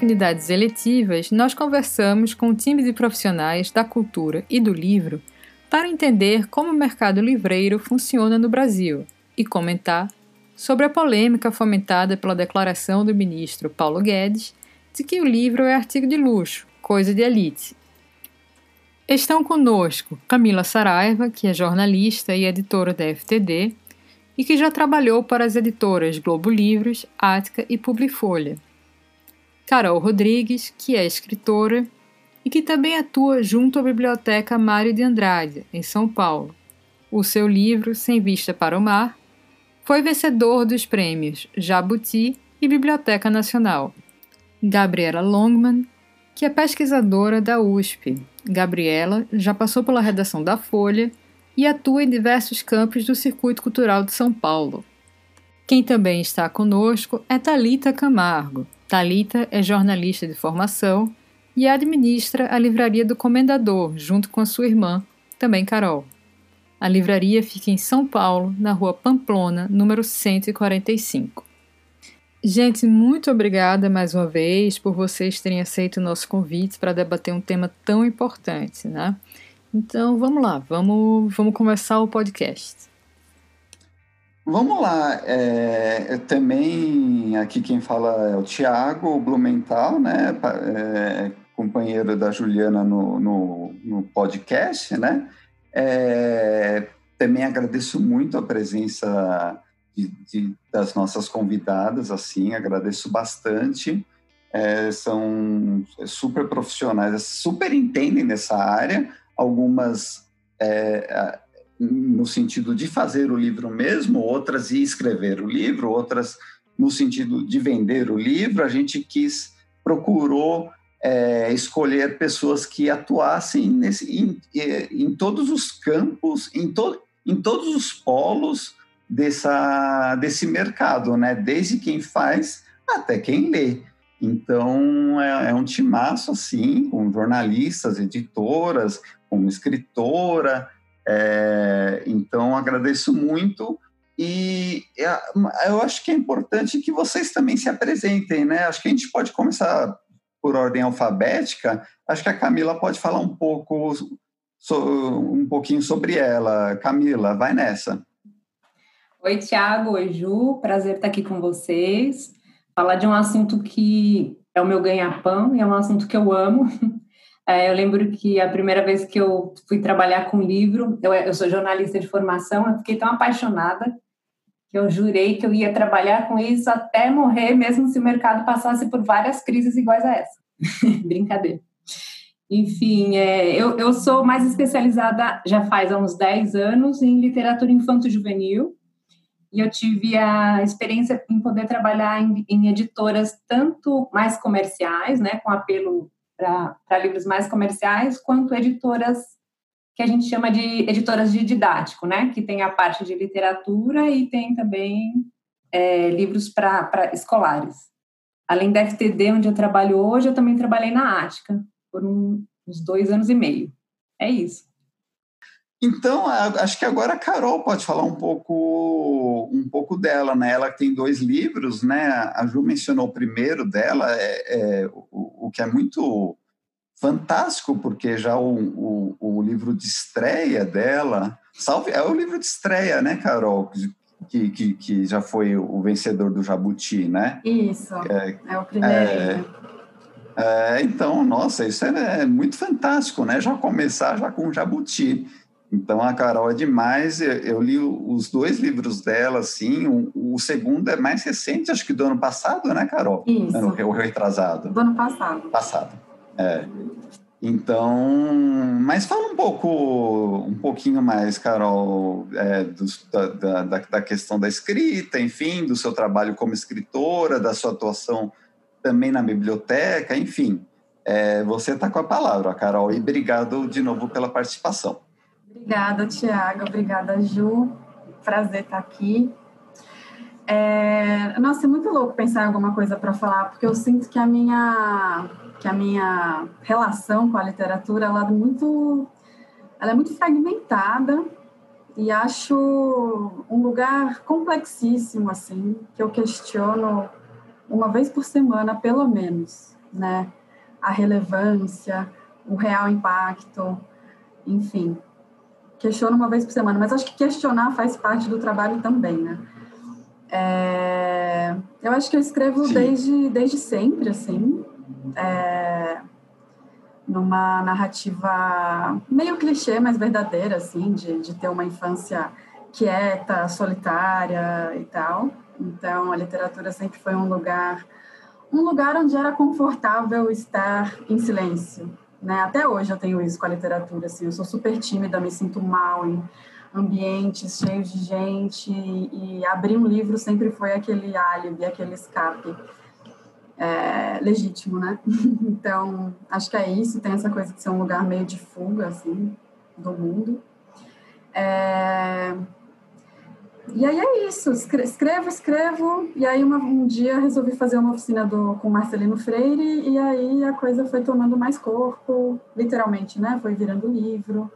Afinidades Eletivas nós conversamos com um time de profissionais da cultura e do livro para entender como o mercado livreiro funciona no Brasil e comentar sobre a polêmica fomentada pela declaração do ministro Paulo Guedes de que o livro é artigo de luxo, coisa de elite. Estão conosco Camila Saraiva, que é jornalista e editora da FTD, e que já trabalhou para as editoras Globo Livros, Ática e Publifolha. Carol Rodrigues, que é escritora e que também atua junto à Biblioteca Mário de Andrade, em São Paulo. O seu livro, Sem Vista para o Mar, foi vencedor dos prêmios Jabuti e Biblioteca Nacional. Gabriela Longman, que é pesquisadora da USP. Gabriela já passou pela redação da Folha e atua em diversos campos do circuito cultural de São Paulo. Quem também está conosco é Talita Camargo. Talita é jornalista de formação e administra a livraria do Comendador, junto com a sua irmã, também Carol. A livraria fica em São Paulo, na rua Pamplona, número 145. Gente, muito obrigada mais uma vez por vocês terem aceito o nosso convite para debater um tema tão importante, né? Então vamos lá, vamos, vamos começar o podcast. Vamos lá, é, também aqui quem fala é o Tiago Blumenthal, né, é, companheiro da Juliana no, no, no podcast, né, é, também agradeço muito a presença de, de, das nossas convidadas, assim, agradeço bastante, é, são super profissionais, super entendem dessa área, algumas é, no sentido de fazer o livro mesmo, outras de escrever o livro, outras no sentido de vender o livro. A gente quis, procurou é, escolher pessoas que atuassem nesse, em, em todos os campos, em, to, em todos os polos dessa, desse mercado, né? desde quem faz até quem lê. Então, é, é um timaço, assim, com jornalistas, editoras, como escritora. É, então, agradeço muito. E eu acho que é importante que vocês também se apresentem, né? Acho que a gente pode começar por ordem alfabética. Acho que a Camila pode falar um pouco, um pouquinho sobre ela. Camila, vai nessa. Oi, Tiago. Oi, Ju. Prazer estar aqui com vocês. Falar de um assunto que é o meu ganha-pão e é um assunto que eu amo, É, eu lembro que a primeira vez que eu fui trabalhar com livro, eu, eu sou jornalista de formação, eu fiquei tão apaixonada que eu jurei que eu ia trabalhar com isso até morrer, mesmo se o mercado passasse por várias crises iguais a essa. Brincadeira. Enfim, é, eu, eu sou mais especializada já faz uns 10 anos em literatura infanto-juvenil, e eu tive a experiência em poder trabalhar em, em editoras tanto mais comerciais, né, com apelo para livros mais comerciais, quanto editoras que a gente chama de editoras de didático, né? Que tem a parte de literatura e tem também é, livros para escolares. Além da FTD, onde eu trabalho hoje, eu também trabalhei na Ática por um, uns dois anos e meio. É isso. Então, acho que agora a Carol pode falar um pouco, um pouco dela, né? Ela tem dois livros, né? A Ju mencionou o primeiro dela, é, é o, o, que é muito fantástico, porque já o, o, o, livro de estreia dela, salve, é o livro de estreia, né, Carol? Que, que, que já foi o vencedor do Jabuti, né? Isso, é, é o primeiro. É, é, então, nossa, isso é, é muito fantástico, né? Já começar já com o Jabuti. Então a Carol é demais. Eu, li os dois livros dela, assim. O, o, segundo é mais recente, acho que do ano passado, né, Carol? Isso. Ano, o retrasado. Do ano passado. Passado. É. Então, mas fala um pouco, um pouquinho mais, Carol, é, do, da, da, da questão da escrita, enfim, do seu trabalho como escritora, da sua atuação também na biblioteca, enfim. É, você está com a palavra, Carol, e obrigado de novo pela participação. Obrigada, Tiago. Obrigada, Ju. Prazer estar aqui. É... Nossa, é muito louco pensar em alguma coisa para falar, porque eu sinto que a minha que a minha relação com a literatura ela é muito ela é muito fragmentada e acho um lugar complexíssimo assim que eu questiono uma vez por semana, pelo menos, né? A relevância, o real impacto, enfim. Questiono uma vez por semana, mas acho que questionar faz parte do trabalho também, né? É, eu acho que eu escrevo desde, desde sempre, assim. É, numa narrativa meio clichê, mas verdadeira, assim, de, de ter uma infância quieta, solitária e tal. Então, a literatura sempre foi um lugar, um lugar onde era confortável estar em silêncio. Né? Até hoje eu tenho isso com a literatura, assim, eu sou super tímida, me sinto mal em ambientes cheios de gente e, abrir um livro sempre foi aquele álibi, aquele escape é, legítimo, né? Então, acho que é isso, tem essa coisa de ser um lugar meio de fuga, assim, do mundo. É... E aí é isso, escrevo, escrevo, e aí uma, um dia resolvi fazer uma oficina do, com Marcelino Freire, e aí a coisa foi tomando mais corpo, literalmente, né? Foi virando livro,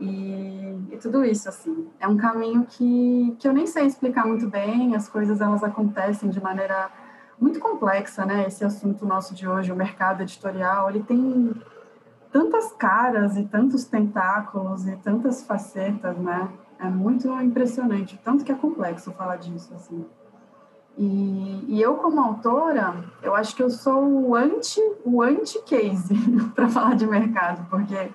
e, e tudo isso, assim. É um caminho que, que eu nem sei explicar muito bem, as coisas elas acontecem de maneira muito complexa, né? Esse assunto nosso de hoje, o mercado editorial, ele tem tantas caras e tantos tentáculos e tantas facetas, né? É muito impressionante, tanto que é complexo falar disso, assim. E, e eu, como autora, eu acho que eu sou o anti, o anti-case para falar de mercado, porque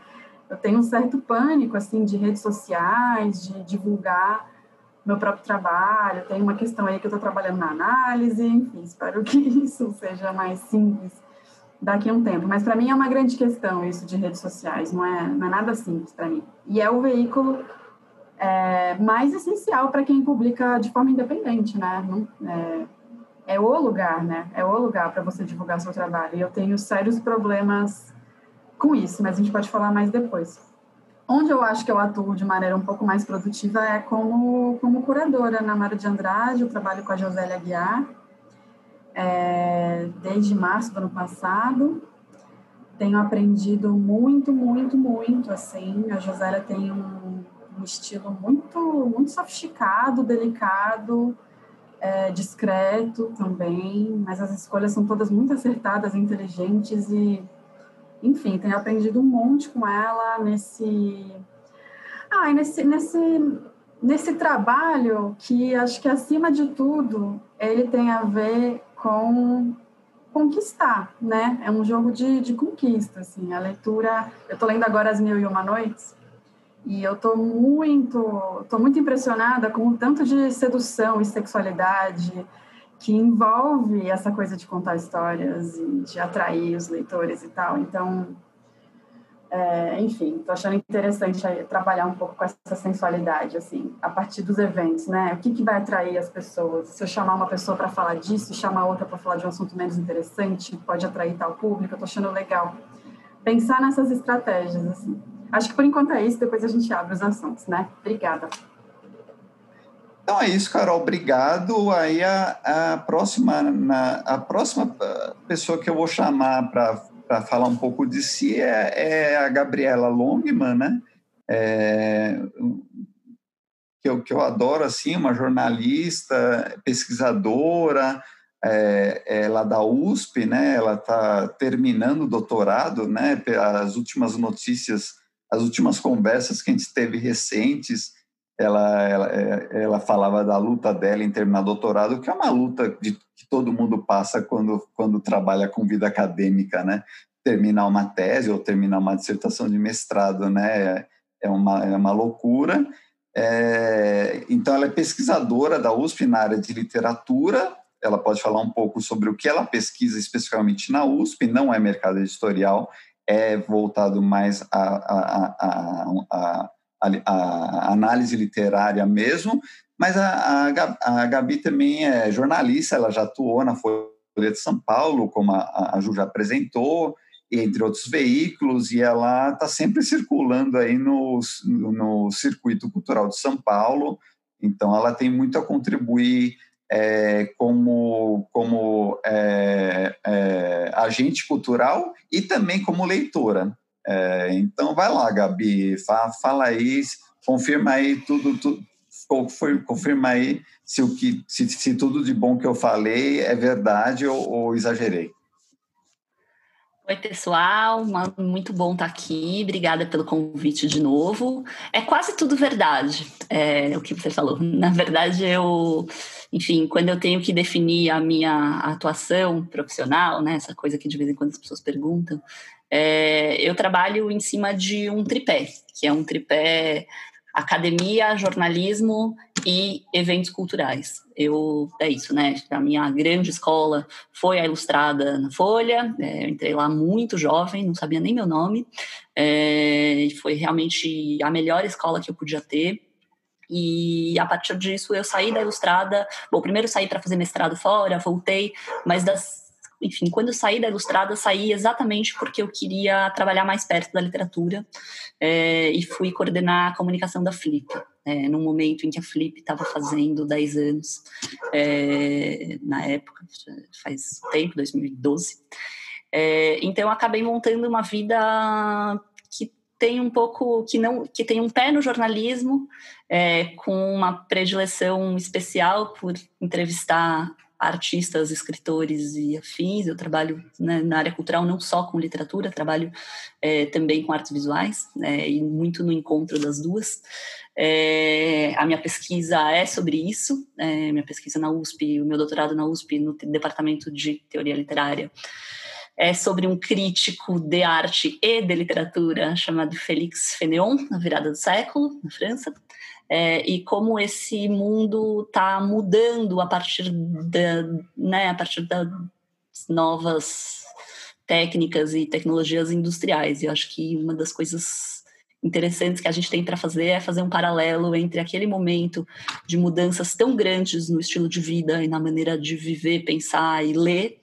eu tenho um certo pânico, assim, de redes sociais, de divulgar meu próprio trabalho, tem uma questão aí que eu estou trabalhando na análise, enfim, espero que isso seja mais simples daqui a um tempo. Mas para mim é uma grande questão isso de redes sociais, não é, não é nada simples para mim. E é o veículo é, mais essencial para quem publica de forma independente, né? É, é o lugar, né? É o lugar para você divulgar seu trabalho. E eu tenho sérios problemas com isso, mas a gente pode falar mais depois. Onde eu acho que eu atuo de maneira um pouco mais produtiva é como, como curadora na Mara de Andrade, eu trabalho com a Josélia Guiar, é, desde março do ano passado. Tenho aprendido muito, muito, muito, assim, a Josélia tem um, um estilo muito, muito sofisticado, delicado, é, discreto também, mas as escolhas são todas muito acertadas, inteligentes e enfim, tenho aprendido um monte com ela nesse. Ah, nesse, nesse, nesse trabalho que acho que, acima de tudo, ele tem a ver com conquistar, né? É um jogo de, de conquista, assim. A leitura... Eu estou lendo agora As Mil e Uma Noites e eu estou muito, tô muito impressionada com o tanto de sedução e sexualidade que envolve essa coisa de contar histórias e de atrair os leitores e tal. Então, é, enfim, estou achando interessante trabalhar um pouco com essa sensualidade, assim, a partir dos eventos, né? O que, que vai atrair as pessoas? Se eu chamar uma pessoa para falar disso, chamar outra para falar de um assunto menos interessante, pode atrair tal público, eu estou achando legal. Pensar nessas estratégias, assim. Acho que por enquanto é isso, depois a gente abre os assuntos, né? Obrigada. Então é isso, Carol. Obrigado. Aí a, a próxima na, a próxima ah, pessoa que eu vou chamar para falar um pouco de si é, é a Gabriela Longman, né? É, que, eu, que eu adoro, assim, uma jornalista, pesquisadora, é, ela da USP, né? Ela está terminando o doutorado, né? As últimas notícias, as últimas conversas que a gente teve recentes ela, ela, é, ela falava da luta dela em terminar doutorado, que é uma luta de, que todo mundo passa quando, quando trabalha com vida acadêmica, né? Terminar uma tese ou terminar uma dissertação de mestrado, né? É uma, é uma loucura. É, então, ela é pesquisadora da USP na área de literatura. Ela pode falar um pouco sobre o que ela pesquisa especificamente na USP, não é mercado editorial, é voltado mais a análise literária mesmo, mas a, a, a, Gabi também é jornalista, ela já atuou na Folha de São Paulo, como a, a Ju já apresentou, entre outros veículos, e ela está sempre circulando aí no, no circuito cultural de São Paulo, então ela tem muito a contribuir é, como, como é, é, agente cultural e também como leitora. É, então, vai lá, Gabi, fala, aí, confirma aí tudo, tudo, confirma aí se, o que, se, se tudo de bom que eu falei é verdade ou, ou exagerei. Oi, pessoal, muito bom estar aqui. Obrigada pelo convite de novo. É quase tudo verdade, é, o que você falou. Na verdade, eu, enfim, quando eu tenho que definir a minha atuação profissional, né, essa coisa que de vez em quando as pessoas perguntam, é, eu trabalho em cima de um tripé, que é um tripé academia, jornalismo e eventos culturais. Eu é isso, né? A minha grande escola foi a Ilustrada na Folha. É, eu entrei lá muito jovem, não sabia nem meu nome. É, foi realmente a melhor escola que eu podia ter. E a partir disso eu saí da Ilustrada. Bom, primeiro saí para fazer mestrado fora, voltei, mas das enfim, quando eu saí da Ilustrada, saí exatamente porque eu queria trabalhar mais perto da literatura é, e fui coordenar a comunicação da Flip, é, num momento em que a Flip estava fazendo 10 anos, é, na época, faz tempo, 2012. É, então, eu acabei montando uma vida tem um pouco que não que tem um pé no jornalismo é, com uma predileção especial por entrevistar artistas, escritores e afins. Eu trabalho né, na área cultural não só com literatura, trabalho é, também com artes visuais é, e muito no encontro das duas. É, a minha pesquisa é sobre isso, é, minha pesquisa na USP, o meu doutorado na USP, no departamento de teoria literária, é sobre um crítico de arte e de literatura chamado Félix Fénéon, na virada do século, na França é, e como esse mundo está mudando a partir da, né, a partir das novas técnicas e tecnologias industriais. E eu acho que uma das coisas interessantes que a gente tem para fazer é fazer um paralelo entre aquele momento de mudanças tão grandes no estilo de vida e na maneira de viver, pensar e ler,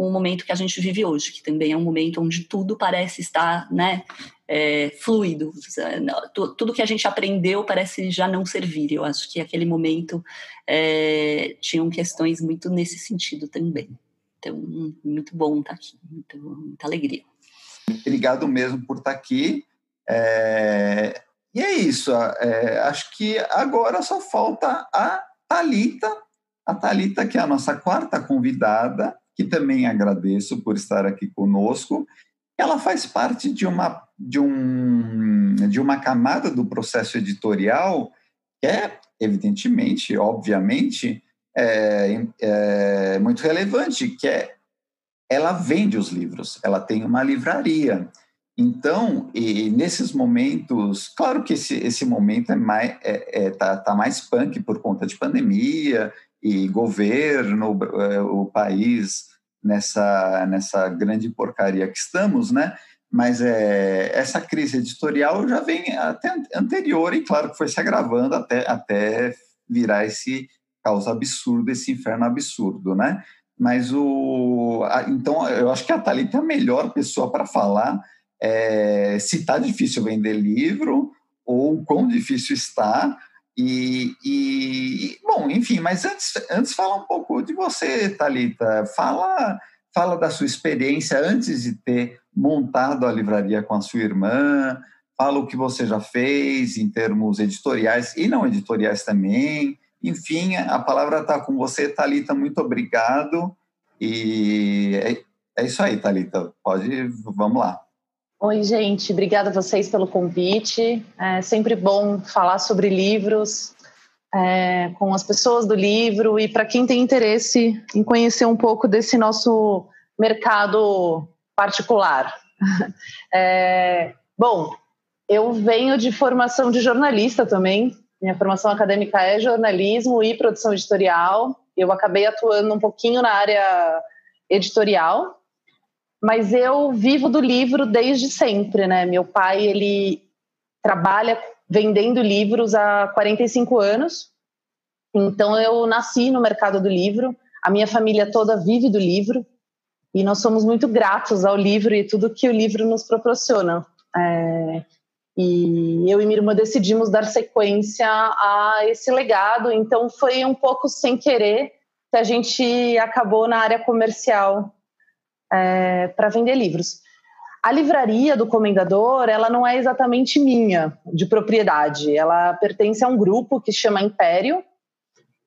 com o momento que a gente vive hoje, que também é um momento onde tudo parece estar, né, é, fluido. Tudo que a gente aprendeu parece já não servir. Eu acho que aquele momento é, tinham questões muito nesse sentido também. Então, muito bom estar aqui, muito, muita alegria. Obrigado mesmo por estar aqui. É, e é isso. É, acho que agora só falta a Talita, a Talita que é a nossa quarta convidada, que também agradeço por estar aqui conosco ela faz parte de uma, de, um, de uma camada do processo editorial que é, evidentemente, obviamente, é, é muito relevante, que é ela vende os livros, ela tem uma livraria. Então, e nesses momentos, claro que esse, esse momento é mais, é, é, tá, tá mais punk por conta de pandemia e governo, é, o país nessa, nessa grande porcaria que estamos, né? Mas é, essa crise editorial já vem até anterior e, claro, que foi se agravando até, até virar esse caos absurdo, esse inferno absurdo, né? Mas o. A, então, eu acho que a Thalita é a melhor pessoa para falar é, se está difícil vender livro ou quão difícil está, e, e, bom, enfim, mas antes, antes fala um pouco de você, Talita. Fala, fala da sua experiência antes de ter montado a livraria com a sua irmã. Fala o que você já fez em termos editoriais e não editoriais também. Enfim, a palavra está com você, Talita. Muito obrigado. E é, é isso aí, Talita. Pode, vamos lá. Oi, gente, obrigada a vocês pelo convite. É sempre bom falar sobre livros é, com as pessoas do livro e para quem tem interesse em conhecer um pouco desse nosso mercado particular. É, bom, eu venho de formação de jornalista também. Minha formação acadêmica é jornalismo e produção editorial. Eu acabei atuando um pouquinho na área editorial, mas eu vivo do livro desde sempre, né? Meu pai, ele trabalha vendendo livros há 45 anos. Então eu nasci no mercado do livro, a minha família toda vive do livro e nós somos muito gratos ao livro e tudo que o livro nos proporciona. É, e eu e minha irmã decidimos dar sequência a esse legado, então foi um pouco sem querer que a gente acabou na área comercial é, para vender livros. A livraria do Comendador, ela não é exatamente minha, de propriedade. Ela pertence a um grupo que chama Império,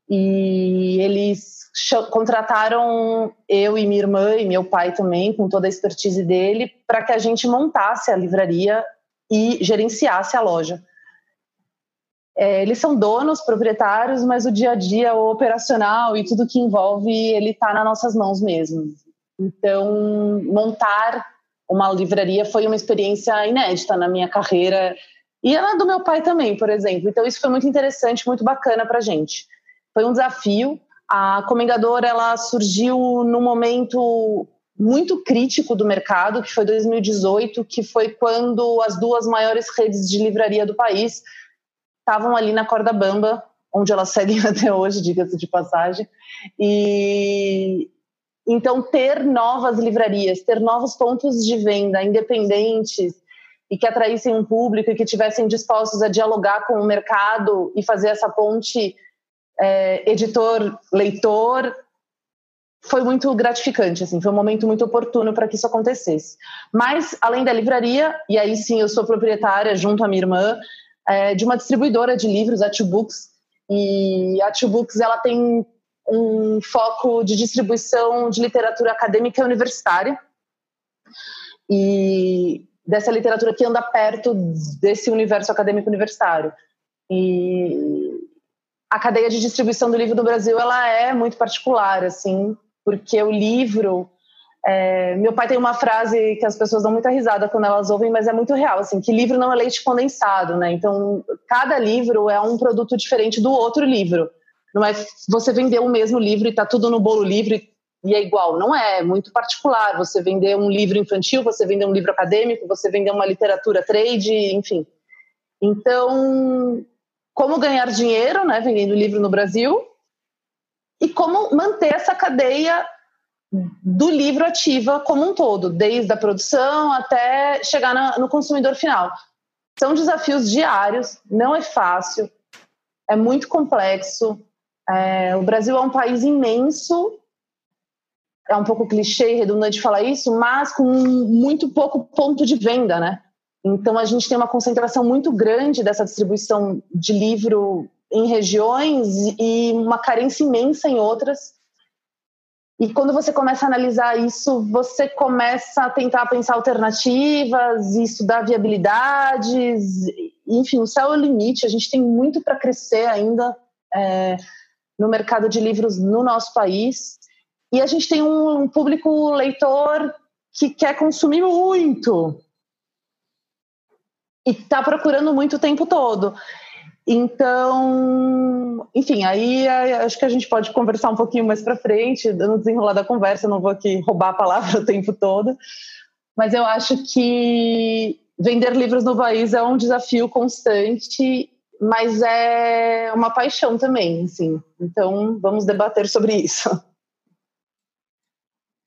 e eles contrataram eu e minha irmã e meu pai também, com toda a expertise dele, para que a gente montasse a livraria e gerenciasse a loja. É, eles são donos, proprietários, mas o dia a dia, o operacional e tudo que envolve, ele está nas nossas mãos mesmo. Então, montar uma livraria foi uma experiência inédita na minha carreira e ela do meu pai também, por exemplo. Então, isso foi muito interessante, muito bacana para gente. Foi um desafio. A Comengador ela surgiu no momento muito crítico do mercado, que foi 2018, que foi quando as duas maiores redes de livraria do país estavam ali na corda bamba, onde elas seguem até hoje, diga-se de passagem. E então ter novas livrarias, ter novos pontos de venda independentes e que atraíssem um público e que tivessem dispostos a dialogar com o mercado e fazer essa ponte é, editor-leitor foi muito gratificante, assim, foi um momento muito oportuno para que isso acontecesse. Mas, além da livraria, e aí sim eu sou proprietária, junto à minha irmã, é, de uma distribuidora de livros, a Two Books, e a Two Books, ela tem um foco de distribuição de literatura acadêmica universitária, e dessa literatura que anda perto desse universo acadêmico universitário. E a cadeia de distribuição do livro no Brasil ela é muito particular, assim, porque o livro é, meu pai tem uma frase que as pessoas dão muita risada quando elas ouvem, mas é muito real, assim, que livro não é leite condensado, né? Então, cada livro é um produto diferente do outro livro. Não é você vender o mesmo livro e tá tudo no bolo livre e é igual. Não é, é muito particular. Você vender um livro infantil, você vender um livro acadêmico, você vender uma literatura trade, enfim. Então, como ganhar dinheiro, né, vendendo livro no Brasil, e como manter essa cadeia do livro ativa como um todo, desde a produção até chegar na, no consumidor final. São desafios diários, não é fácil, é muito complexo. É, o Brasil é um país imenso, é um pouco clichê e redundante falar isso, mas com muito pouco ponto de venda, né? Então, a gente tem uma concentração muito grande dessa distribuição de livro em regiões e uma carência imensa em outras. E quando você começa a analisar isso, você começa a tentar pensar alternativas e estudar viabilidades. Enfim, o céu é o limite. A gente tem muito para crescer ainda é, no mercado de livros no nosso país. E a gente tem um, público leitor que quer consumir muito e está procurando muito o tempo todo. Então, enfim, aí acho que a gente pode conversar um pouquinho mais para frente, no desenrolar da conversa, não vou aqui roubar a palavra o tempo todo, mas eu acho que vender livros no país é um desafio constante, mas é uma paixão também, assim. Então, vamos debater sobre isso.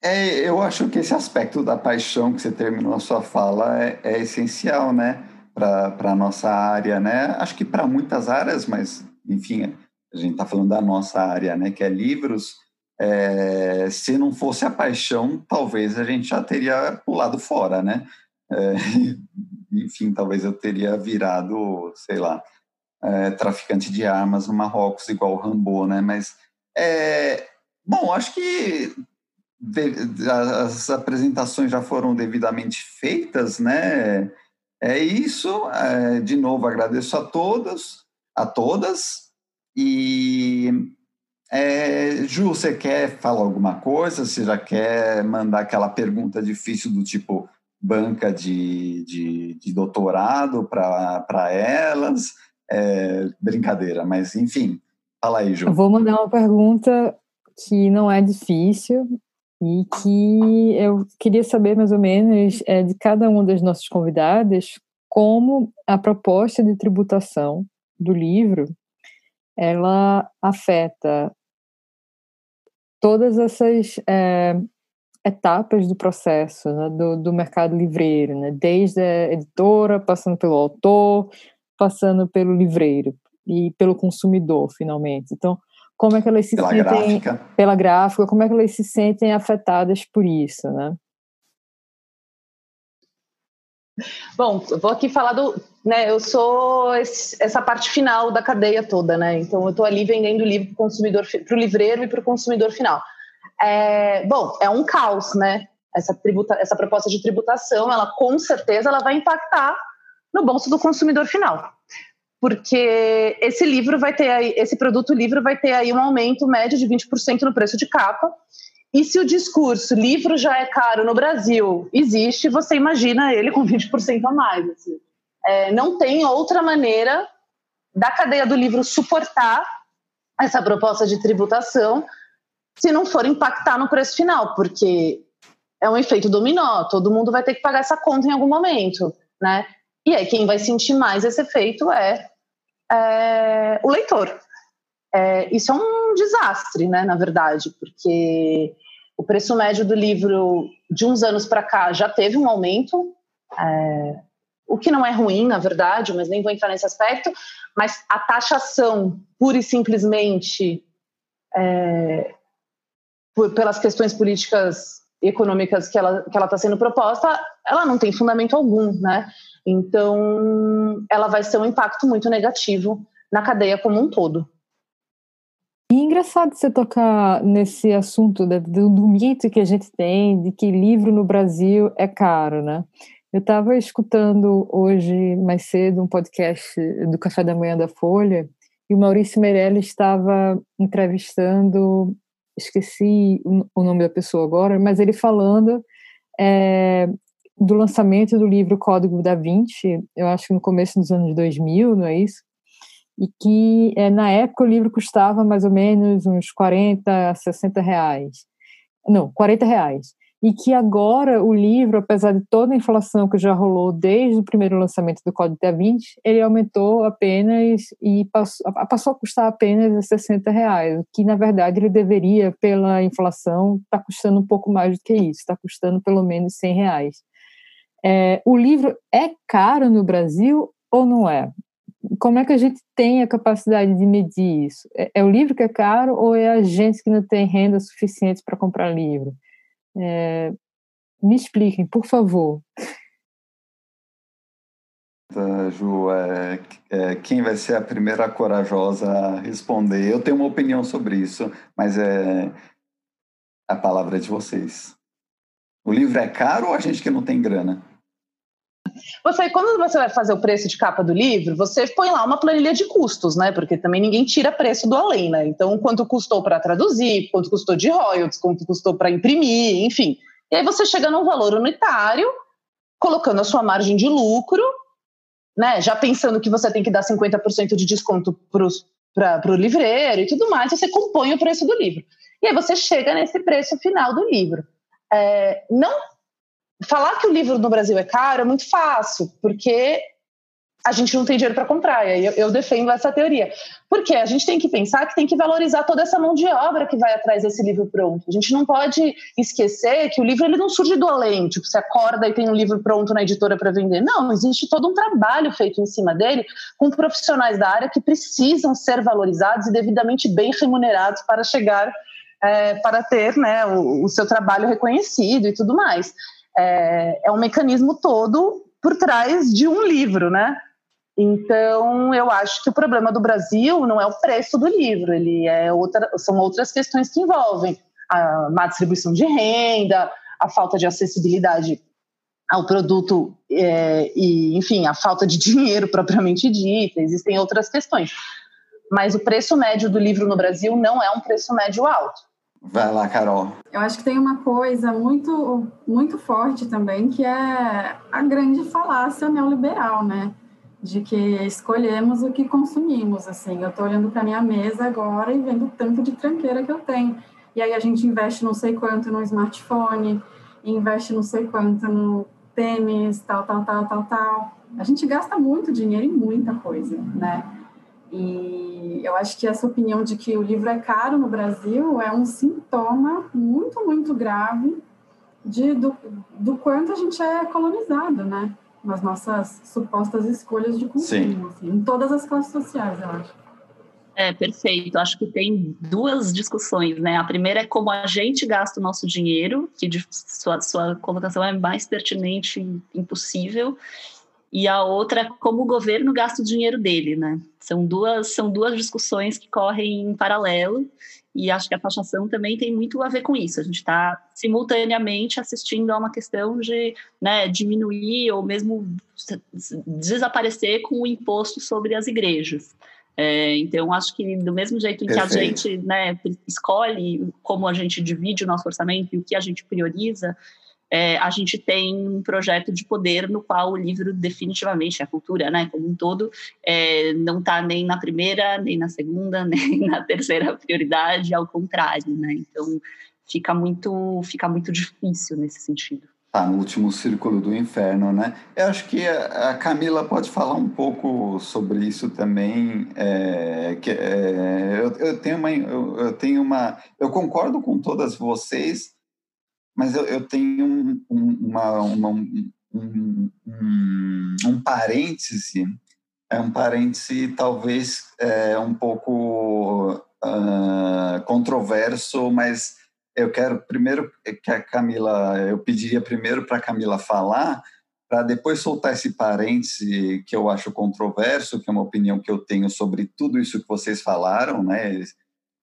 É, eu acho que esse aspecto da paixão que você terminou a sua fala é, é essencial, né? para a nossa área, né? Acho que para muitas áreas, mas, enfim, a gente está falando da nossa área, né? Que é livros. É, se não fosse a paixão, talvez a gente já teria pulado fora, né? É, enfim, talvez eu teria virado, sei lá, é, traficante de armas no Marrocos, igual o Rambo, né? Mas, é, bom, acho que as apresentações já foram devidamente feitas, né? É isso. É, de novo, agradeço a todos, a todas. E é, Ju, você quer falar alguma coisa? Você já quer mandar aquela pergunta difícil do tipo banca de, de, de doutorado para elas? É, brincadeira, mas enfim, fala aí, Ju. Eu vou mandar uma pergunta que não é difícil, e que eu queria saber mais ou menos é, de cada uma das nossas convidadas como a proposta de tributação do livro ela afeta todas essas é, etapas do processo né, do, do, mercado livreiro, né, desde a editora, passando pelo autor, passando pelo livreiro e pelo consumidor, finalmente. Então, como é que elas se pela sentem gráfica. pela gráfica, como é que elas se sentem afetadas por isso, né? Bom, vou aqui falar do. Né, eu sou esse, essa parte final da cadeia toda, né? Então, eu estou ali vendendo livro para o consumidor, para o livreiro e para o consumidor final. É, bom, é um caos, né? Essa, tributa, essa proposta de tributação, ela com certeza ela vai impactar no bolso do consumidor final. Porque esse livro vai ter aí, esse produto livro vai ter aí um aumento médio de 20% no preço de capa, e se o discurso livro já é caro no Brasil existe, você imagina ele com 20% a mais. Assim. É, não tem outra maneira da cadeia do livro suportar essa proposta de tributação se não for impactar no preço final, porque é um efeito dominó, todo mundo vai ter que pagar essa conta em algum momento, né? E aí quem vai sentir mais esse efeito é, é o leitor. É, isso é um desastre, né, na verdade, porque o preço médio do livro de uns anos para cá já teve um aumento, é, o que não é ruim, na verdade, mas nem vou entrar nesse aspecto. Mas a taxação, pura e simplesmente, é, por, pelas questões políticas econômicas que ela que ela está sendo proposta, ela não tem fundamento algum, né? Então, ela vai ser um impacto muito negativo na cadeia como um todo. E engraçado você tocar nesse assunto do, do, mito que a gente tem de que livro no Brasil é caro, né? Eu estava escutando hoje mais cedo um podcast do Café da Manhã da Folha e o Maurício Meirelles estava entrevistando, esqueci o nome da pessoa agora, mas ele falando é, do lançamento do livro Código da Vinci, eu acho que no começo dos anos 2000, não é isso? e que é, na época o livro custava mais ou menos uns 40 a 60 reais. Não, 40 reais. E que agora o livro, apesar de toda a inflação que já rolou desde o primeiro lançamento do Código da Vinci, ele aumentou apenas e passou, passou a custar apenas 60 reais, que na verdade ele deveria, pela inflação, estar tá custando um pouco mais do que isso, está custando pelo menos 100 reais. É, o livro é caro no Brasil ou não é? como é que a gente tem a capacidade de medir isso? É, é, o livro que é caro ou é a gente que não tem renda suficiente para comprar livro? É, me expliquem, por favor. Tá, Ju, é, é, quem vai ser a primeira corajosa a responder? Eu tenho uma opinião sobre isso, mas é a palavra é de vocês. O livro é caro ou a gente que não tem grana? Você, quando você vai fazer o preço de capa do livro, você põe lá uma planilha de custos, né? Porque também ninguém tira preço do além, né? Então, quanto custou para traduzir, quanto custou de royalties, quanto custou para imprimir, enfim. E aí você chega num valor unitário, colocando a sua margem de lucro, né? Já pensando que você tem que dar 50% de desconto para o livreiro e tudo mais, você compõe o preço do livro. E aí você chega nesse preço final do livro. É, não falar que o livro no Brasil é caro é muito fácil, porque a gente não tem dinheiro para comprar. E aí eu, eu, defendo essa teoria. Porque a gente tem que pensar que tem que valorizar toda essa mão de obra que vai atrás desse livro pronto. A gente não pode esquecer que o livro ele não surge do além, tipo, você acorda e tem um livro pronto na editora para vender. Não, existe todo um trabalho feito em cima dele com profissionais da área que precisam ser valorizados e devidamente bem remunerados para chegar, é, para ter né, o, o seu trabalho reconhecido e tudo mais é, é um mecanismo todo por trás de um livro, né? Então, eu acho que o problema do Brasil não é o preço do livro, ele é outra, são outras questões que envolvem a má distribuição de renda, a falta de acessibilidade ao produto é, e, enfim, a falta de dinheiro propriamente dita. Existem outras questões. Mas o preço médio do livro no Brasil não é um preço médio alto. Vai lá, Carol. Eu acho que tem uma coisa muito, muito forte também, que é a grande falácia neoliberal, né? De que escolhemos o que consumimos, assim. Eu estou olhando para minha mesa agora e vendo o tanto de tranqueira que eu tenho. E aí a gente investe não sei quanto no smartphone, investe não sei quanto no tênis, tal, tal, tal, tal, tal. A gente gasta muito dinheiro em muita coisa, né? E eu acho que essa opinião de que o livro é caro no Brasil é um sintoma muito, muito grave de, do, do quanto a gente é colonizado, né? Nas nossas supostas escolhas de consumo, assim, em todas as classes sociais, eu acho. É, perfeito. Acho que tem duas discussões, né? A primeira é como a gente gasta o nosso dinheiro, que de sua, sua colocação é mais pertinente impossível. E a outra é como o governo gasta o dinheiro dele, né? São duas, são duas discussões que correm em paralelo e acho que a taxação também tem muito a ver com isso. A gente está simultaneamente assistindo a uma questão de né, diminuir ou mesmo desaparecer com o imposto sobre as igrejas. É, então, acho que do mesmo jeito em que Perfeito. a gente né, escolhe como a gente divide o nosso orçamento e o que a gente prioriza, é, a gente tem um projeto de poder no qual o livro definitivamente, a cultura né, como um todo, é, não está nem na primeira, nem na segunda, nem na terceira prioridade, ao contrário. Né? Então, fica muito, fica muito difícil nesse sentido tá no último círculo do inferno, né? Eu acho que a, Camila pode falar um pouco sobre isso também. É, que, é, eu, eu, tenho uma, eu, eu, tenho uma, eu concordo com todas vocês, mas eu, eu tenho um, uma, uma um, um, um, parêntese, é um parêntese talvez é, um pouco uh, controverso, mas eu quero primeiro que a Camila, eu pediria primeiro para a Camila falar, para depois soltar esse parêntese que eu acho controverso, que é uma opinião que eu tenho sobre tudo isso que vocês falaram, né,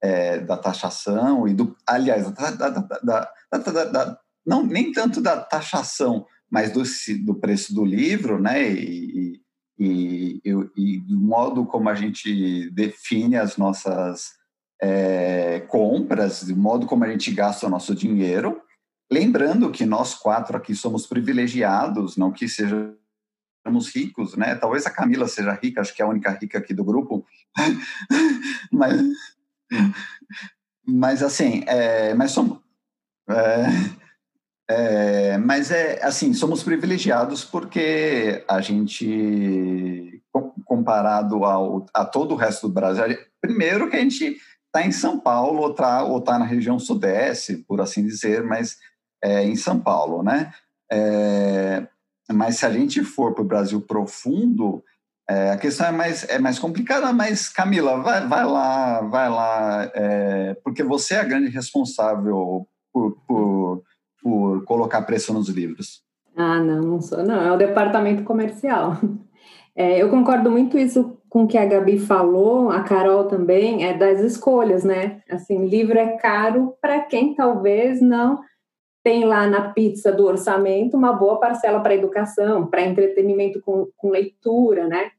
é, da taxação e do, aliás, da, da, da, não nem tanto da taxação, mas do, do preço do livro, né, e, e, e, e do modo como a gente define as nossas é, compras, do modo como a gente gasta o nosso dinheiro. Lembrando que nós quatro aqui somos privilegiados, não que sejamos ricos, né? Talvez a Camila seja rica, acho que é a única rica aqui do grupo, mas, mas assim, é, mas somos, é, é, mas é assim, somos privilegiados porque a gente, comparado ao, a todo o resto do Brasil, primeiro que a gente está em São Paulo ou está tá na região sudeste, por assim dizer, mas é, em São Paulo, né? É, mas se a gente for para o Brasil profundo, é, a questão é mais, é mais complicada, mas Camila, vai, vai lá, vai lá, é, porque você é a grande responsável por, por, por colocar preço nos livros. Ah, não, não sou, não, é o departamento comercial. É, eu concordo muito isso com o que a Gabi falou, a Carol também, é das escolhas, né? Assim, livro é caro para quem talvez não tem lá na pizza do orçamento uma boa parcela para educação, para entretenimento com, com, leitura, né?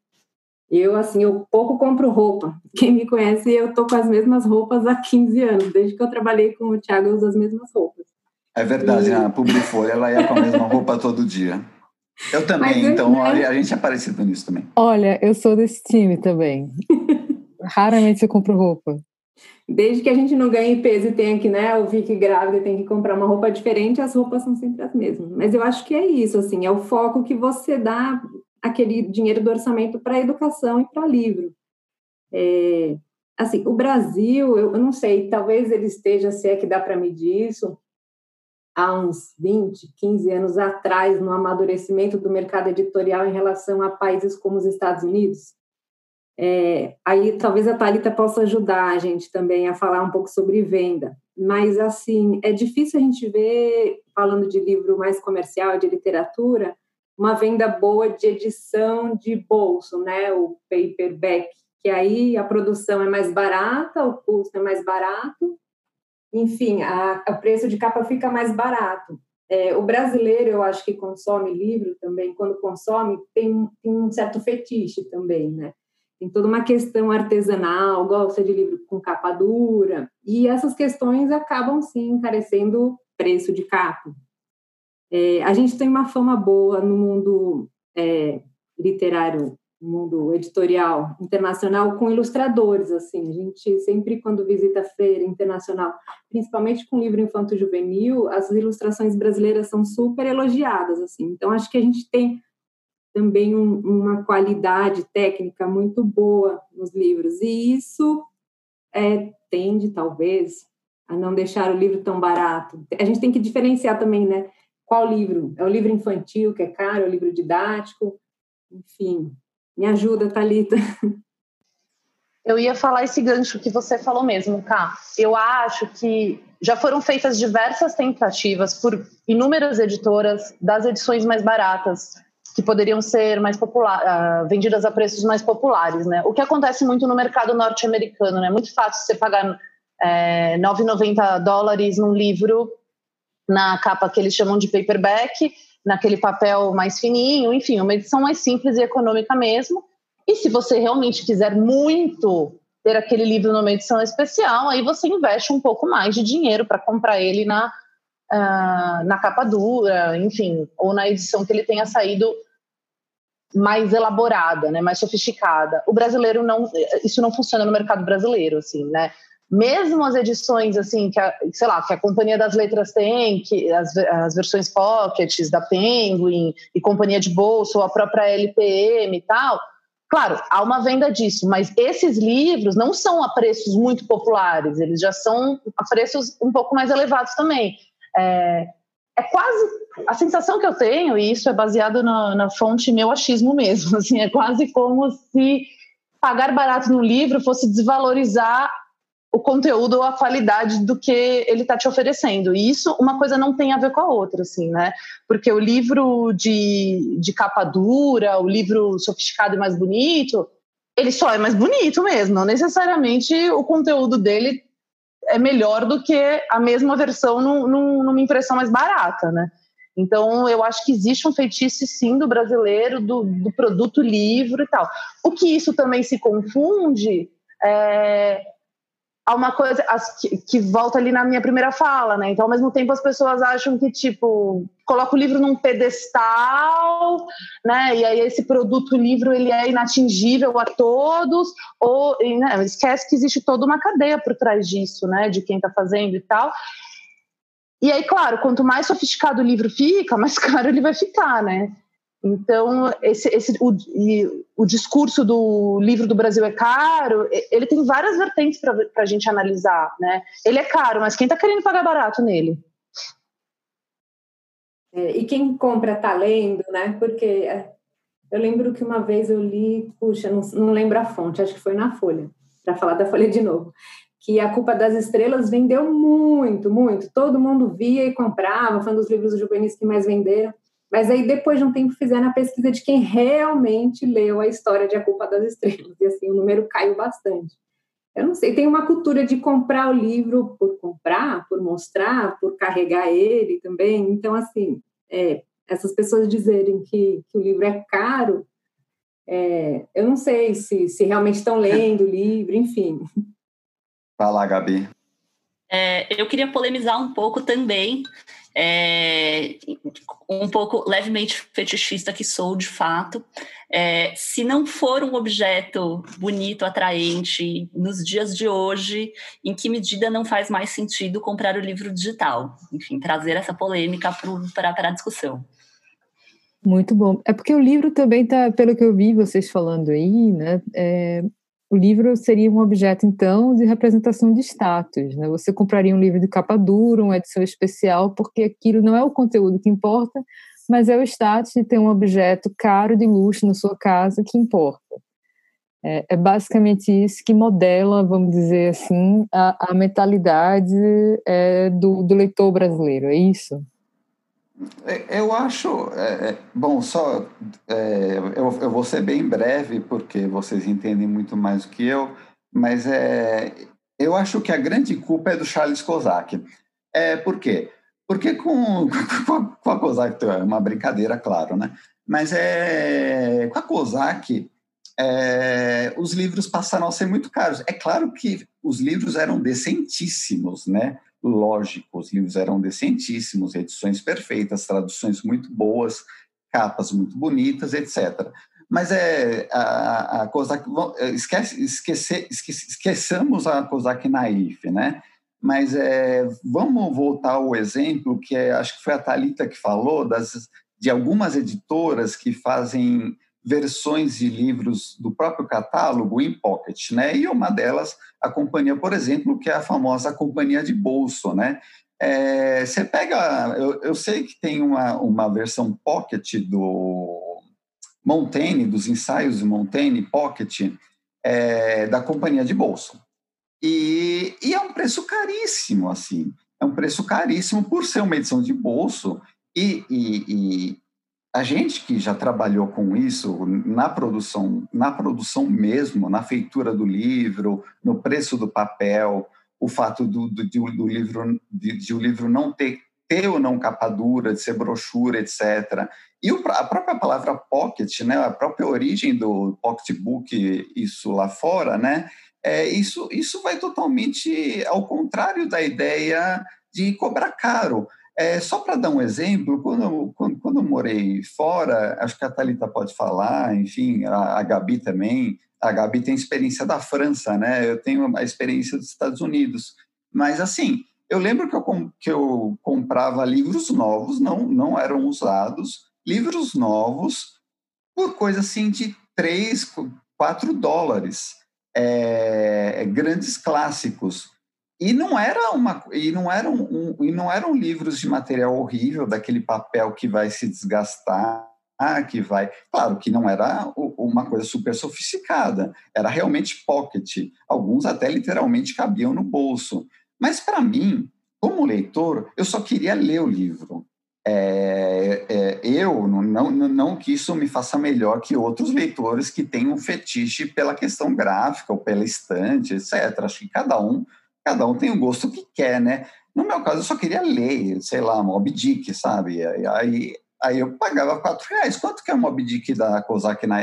Eu, assim, eu pouco compro roupa. Quem me conhece, eu tô com as mesmas roupas há 15 anos. Desde que eu trabalhei com o Thiago, eu uso as mesmas roupas. É verdade, e... a Publifolha, ela ia com a mesma roupa todo dia. Eu também, então né? a gente é parecido nisso também. Olha, eu sou desse time também. Raramente eu compro roupa. Desde que a gente não ganhe peso e tenha que, né, ouvir que grávida tem que comprar uma roupa diferente, as roupas são sempre as mesmas. Mas eu acho que é isso, assim, é o foco que você dá aquele dinheiro do orçamento para educação e para livro. É, assim, o Brasil, eu, eu não sei, talvez ele esteja, se é que dá para medir isso, há uns 20, 15 anos atrás no amadurecimento do mercado editorial em relação a países como os Estados Unidos? É, aí talvez a Thalita possa ajudar a gente também a falar um pouco sobre venda. Mas, assim, é difícil a gente ver, falando de livro mais comercial, de literatura, uma venda boa de edição de bolso, né? O paperback, que aí a produção é mais barata, o custo é mais barato, enfim, o preço de capa fica mais barato. É, o brasileiro, eu acho que consome livro também, quando consome, tem, tem, um certo fetiche também, né? Tem toda uma questão artesanal, gosta de livro com capa dura, e essas questões acabam, sim, encarecendo o preço de capa. É, a gente tem uma fama boa no mundo é, literário mundo editorial internacional com ilustradores assim. A gente sempre quando visita feira internacional principalmente com livro infanto juvenil as ilustrações brasileiras são super elogiadas assim. Então acho que a gente tem também um, uma qualidade técnica muito boa nos livros. E isso é, tende talvez a não deixar o livro tão barato. A gente tem que diferenciar também né qual livro é o livro infantil que é caro é o livro didático enfim me ajuda, Talita. Eu ia falar esse gancho que você falou mesmo, Cá. Eu acho que já foram feitas diversas tentativas por inúmeras editoras das edições mais baratas, que poderiam ser mais popular, uh, vendidas a preços mais populares, né? O que acontece muito no mercado norte-americano, né? É muito fácil você pagar é, 9,90 dólares num livro na capa que eles chamam de paperback, naquele papel mais fininho, enfim, uma edição mais simples e econômica mesmo. E se você realmente quiser muito ter aquele livro numa edição especial, aí você investe um pouco mais de dinheiro para comprar ele na, uh, na capa dura, enfim, ou na edição que ele tenha saído mais elaborada, né, mais sofisticada. O brasileiro não, isso não funciona no mercado brasileiro, assim, né? Mesmo as edições assim que a, sei lá, que a Companhia das Letras tem, que as, as versões pockets da Penguin e Companhia de Bolsa ou a própria LPM e tal, Claro, há uma venda disso, mas esses livros não são a preços muito populares, eles já são a preços um pouco mais elevados também. É, é quase a sensação que eu tenho, e isso é baseado na, na fonte meu achismo mesmo, assim, é quase como se pagar barato no livro fosse desvalorizar o conteúdo ou a qualidade do que ele está te oferecendo. E isso, uma coisa não tem a ver com a outra, assim, né? Porque o livro de, de capa dura, o livro sofisticado e mais bonito, ele só é mais bonito mesmo, não necessariamente o conteúdo dele é melhor do que a mesma versão num, num, numa impressão mais barata, né? Então, eu acho que existe um feitiço, sim, do brasileiro, do, do produto livre e tal. O que isso também se confunde é, há uma coisa que, que, volta ali na minha primeira fala, né? Então, ao mesmo tempo, as pessoas acham que, tipo, coloca o livro num pedestal, né? E aí esse produto livro ele é inatingível a todos, ou né? esquece que existe toda uma cadeia por trás disso, né? De quem está fazendo e tal. E aí, claro, quanto mais sofisticado o livro fica, mais caro ele vai ficar, né? Então, esse, esse, o, o discurso do livro do Brasil é caro, ele tem várias vertentes para a gente analisar. Né? Ele é caro, mas quem está querendo pagar barato nele? É, e quem compra está lendo, né? Porque é, eu lembro que uma vez eu li, puxa, não, não lembro a fonte, acho que foi na Folha, para falar da Folha de novo, que A Culpa das Estrelas vendeu muito, muito. Todo mundo via e comprava, foi um dos livros juvenis que mais venderam. Mas aí, depois de um tempo, fizeram a pesquisa de quem realmente leu a história de A Culpa das Estrelas. E assim, o número caiu bastante. Eu não sei, tem uma cultura de comprar o livro por comprar, por mostrar, por carregar ele também. Então, assim, é, essas pessoas dizerem que, que o livro é caro, é, eu não sei se, se realmente estão lendo o livro, enfim. Fala, Gabi. É, eu queria polemizar um pouco também é, um pouco levemente fetichista que sou de fato. É, se não for um objeto bonito, atraente, nos dias de hoje, em que medida não faz mais sentido comprar o livro digital? Enfim, trazer essa polêmica para a discussão. Muito bom. É porque o livro também está, pelo que eu vi vocês falando aí, né? É, o livro seria um objeto, então, de representação de status. Né? Você compraria um livro de capa dura, uma edição especial, porque aquilo não é o conteúdo que importa, mas é o status de ter um objeto caro de luxo na sua casa que importa. É, é basicamente isso que modela, vamos dizer assim, a, a mentalidade é, do, do leitor brasileiro, é isso? É, eu acho, é, é, bom, só é, eu, eu vou ser bem breve porque vocês entendem muito mais do que eu, mas é, eu acho que a grande culpa é do Charles Kozak. É, por quê? Porque com, com, a, com a Kozak, é uma brincadeira, claro, né? Mas é, com a Kozak, é, os livros passaram a ser muito caros. É claro que os livros eram decentíssimos, né? Lógico, os livros eram decentíssimos, edições perfeitas, traduções muito boas, capas muito bonitas, etc. Mas é a, a Kozak, esquece, esquece, esqueçamos a Kozak Naif, né? Mas é, vamos voltar ao exemplo que é, acho que foi a Talita que falou das, de algumas editoras que fazem versões de livros do próprio catálogo em pocket, né? E uma delas, a companhia, por exemplo, que é a famosa companhia de bolso, né? É, você pega, eu, eu, sei que tem uma, uma versão pocket do Montaigne, dos ensaios de Montaigne, pocket, é, da companhia de bolso. E, e, é um preço caríssimo, assim. É um preço caríssimo por ser uma edição de bolso. E, e, e, a gente que já trabalhou com isso na produção, na produção mesmo, na feitura do livro, no preço do papel, o fato do, do, do livro de, de, o livro não ter ter ou não capa dura, de ser brochura, etc. E o, a própria palavra pocket, né, a própria origem do pocketbook, isso lá fora, né, é, isso, isso vai totalmente ao contrário da ideia de cobrar caro. É, só para dar um exemplo, quando quando, morei fora, acho que a Thalita pode falar, enfim, a, a Gabi também, a Gabi tem experiência da França, né? Eu tenho a experiência dos Estados Unidos. Mas, assim, eu lembro que eu, que eu comprava livros novos, não, não eram usados, livros novos, por coisa assim de 3, 4 dólares. É, grandes clássicos. E não era uma e não eram um, e não eram livros de material horrível, daquele papel que vai se desgastar, que vai. Claro que não era uma coisa super sofisticada, era realmente pocket. Alguns até literalmente cabiam no bolso. Mas para mim, como leitor, eu só queria ler o livro. É, é, eu não, não, não que isso me faça melhor que outros leitores que têm um fetiche pela questão gráfica ou pela estante, etc. Acho que cada um, cada um tem o gosto que quer, né? No meu caso, eu só queria ler, sei lá, Mob Dick, sabe? Aí, aí eu pagava quatro reais. Quanto que é o Mob Dick da,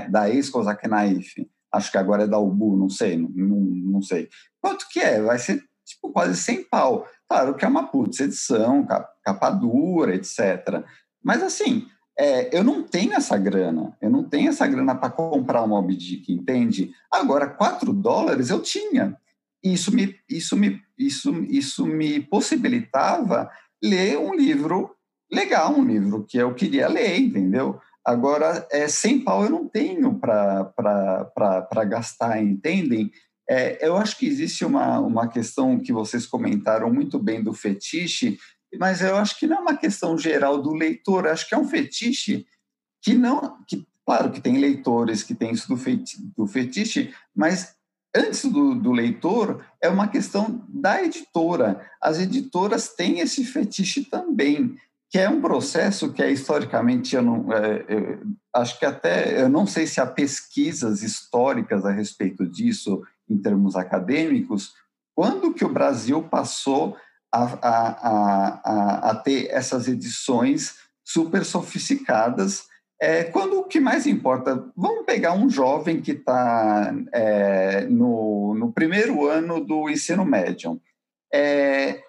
da ex-Kozak Naif? Acho que agora é da Ubu, não sei, não, não, sei. Quanto que é? Vai ser tipo quase 100 pau. Claro que é uma putz edição, capa dura, etc. Mas assim, é, eu não tenho essa grana, eu não tenho essa grana para comprar uma Moby Dick, entende? Agora, 4 dólares eu tinha. Isso me, isso, me, isso, isso me possibilitava ler um livro legal, um livro que eu queria ler, entendeu? Agora, é, 100 pau eu não tenho para gastar, entendem? É, eu acho que existe uma, uma questão que vocês comentaram muito bem do fetiche, mas eu acho que não é uma questão geral do leitor, acho que é um fetiche que não. Que, claro que tem leitores que têm isso do fetiche, do fetiche mas antes do, do, leitor, é uma questão da editora. As editoras têm esse fetiche também, que é um processo que é historicamente, eu não, é, eu, acho que até, eu não sei se há pesquisas históricas a respeito disso, em termos acadêmicos, quando que o Brasil passou a, a, a, a ter essas edições super sofisticadas é, quando o que mais importa, vamos pegar um jovem que está é, no, no, primeiro ano do ensino médio. É,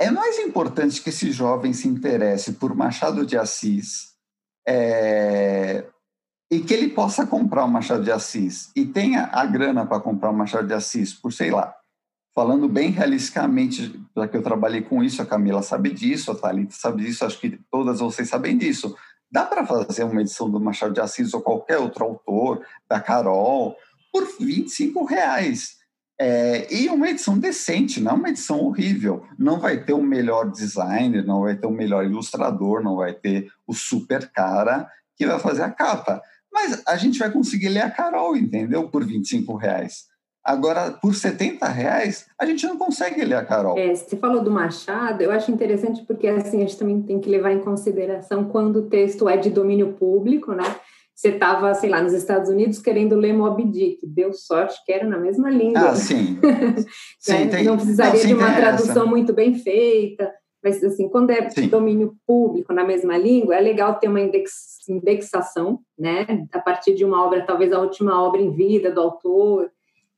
é, mais importante que esse jovem se interesse por Machado de Assis, é, e que ele possa comprar o Machado de Assis e tenha a grana para comprar o Machado de Assis por, sei lá, falando bem realisticamente, já que eu trabalhei com isso, a Camila sabe disso, a Thalita sabe disso, acho que todas vocês sabem disso. Dá para fazer uma edição do Machado de Assis ou qualquer outro autor, da Carol, por 25 reais. É, e uma edição decente, não é uma edição horrível. Não vai ter o melhor designer, não vai ter o melhor ilustrador, não vai ter o super cara que vai fazer a capa. Mas a gente vai conseguir ler a Carol, entendeu? Por 25 reais. Agora, por 70 reais, a gente não consegue ler a Carol. É, você falou do Machado, eu acho interessante porque assim, a gente também tem que levar em consideração quando o texto é de domínio público, né? Você estava, sei lá, nos Estados Unidos querendo ler Moby Dick. Deu sorte que era na mesma língua. Ah, sim. sim né? tem... Não precisaria não, de uma tradução essa. muito bem feita. Mas, assim, quando é Sim. domínio público na mesma língua, é legal ter uma index, indexação, né? A partir de uma obra, talvez a última obra em vida do autor.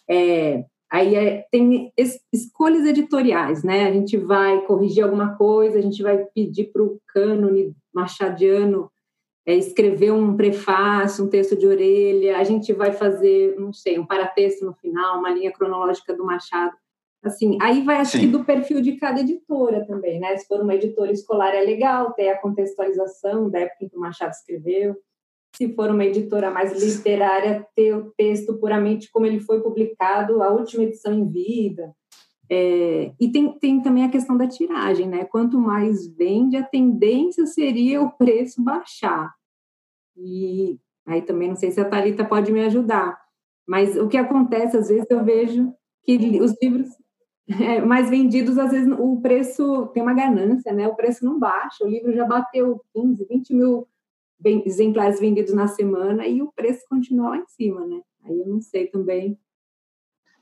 É, aí é, tem es, escolhas editoriais, né? A gente vai corrigir alguma coisa, a gente vai pedir para o cânone machadiano é, escrever um prefácio, um texto de orelha, a gente vai fazer, não sei, um paratexto no final, uma linha cronológica do Machado. Assim, aí vai, acho Sim. que do perfil de cada editora também, né? Se for uma editora escolar é legal ter a contextualização da época em que o Machado escreveu. Se for uma editora mais literária, ter o texto puramente como ele foi publicado, a última edição em vida. É, e tem, tem também a questão da tiragem, né? Quanto mais vende, a tendência seria o preço baixar. E aí também não sei se a Thalita pode me ajudar Mas o que acontece, às vezes, eu vejo que os livros é, mais vendidos, às vezes, o preço tem uma ganância, né? O preço não baixa, o livro já bateu 15, 20 mil exemplares vendidos na semana e o preço continua lá em cima, né? Aí eu não sei também.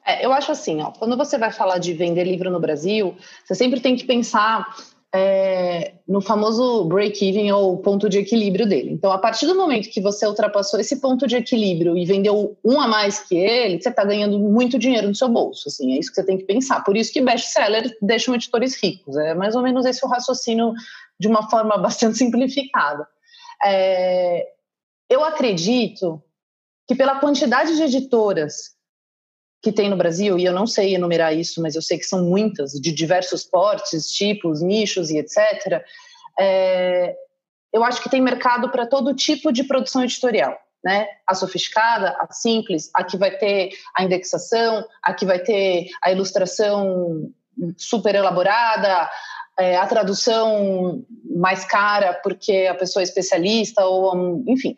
É, eu acho assim, ó, quando você vai falar de vender livro no Brasil, você sempre tem que pensar é, no famoso break-even ou ponto de equilíbrio dele. Então, a partir do momento que você ultrapassou esse ponto de equilíbrio e vendeu um a mais que ele, você está ganhando muito dinheiro no seu bolso. Assim, é isso que você tem que pensar. Por isso que best-sellers deixam editores ricos. É mais ou menos esse o raciocínio de uma forma bastante simplificada. É, eu acredito que pela quantidade de editoras que tem no Brasil, e eu não sei enumerar isso, mas eu sei que são muitas, de diversos portes, tipos, nichos e etc., é, eu acho que tem mercado para todo tipo de produção editorial. Né? A sofisticada, a simples, a que vai ter a indexação, a que vai ter a ilustração super elaborada, é, a tradução mais cara porque a pessoa é especialista, ou enfim.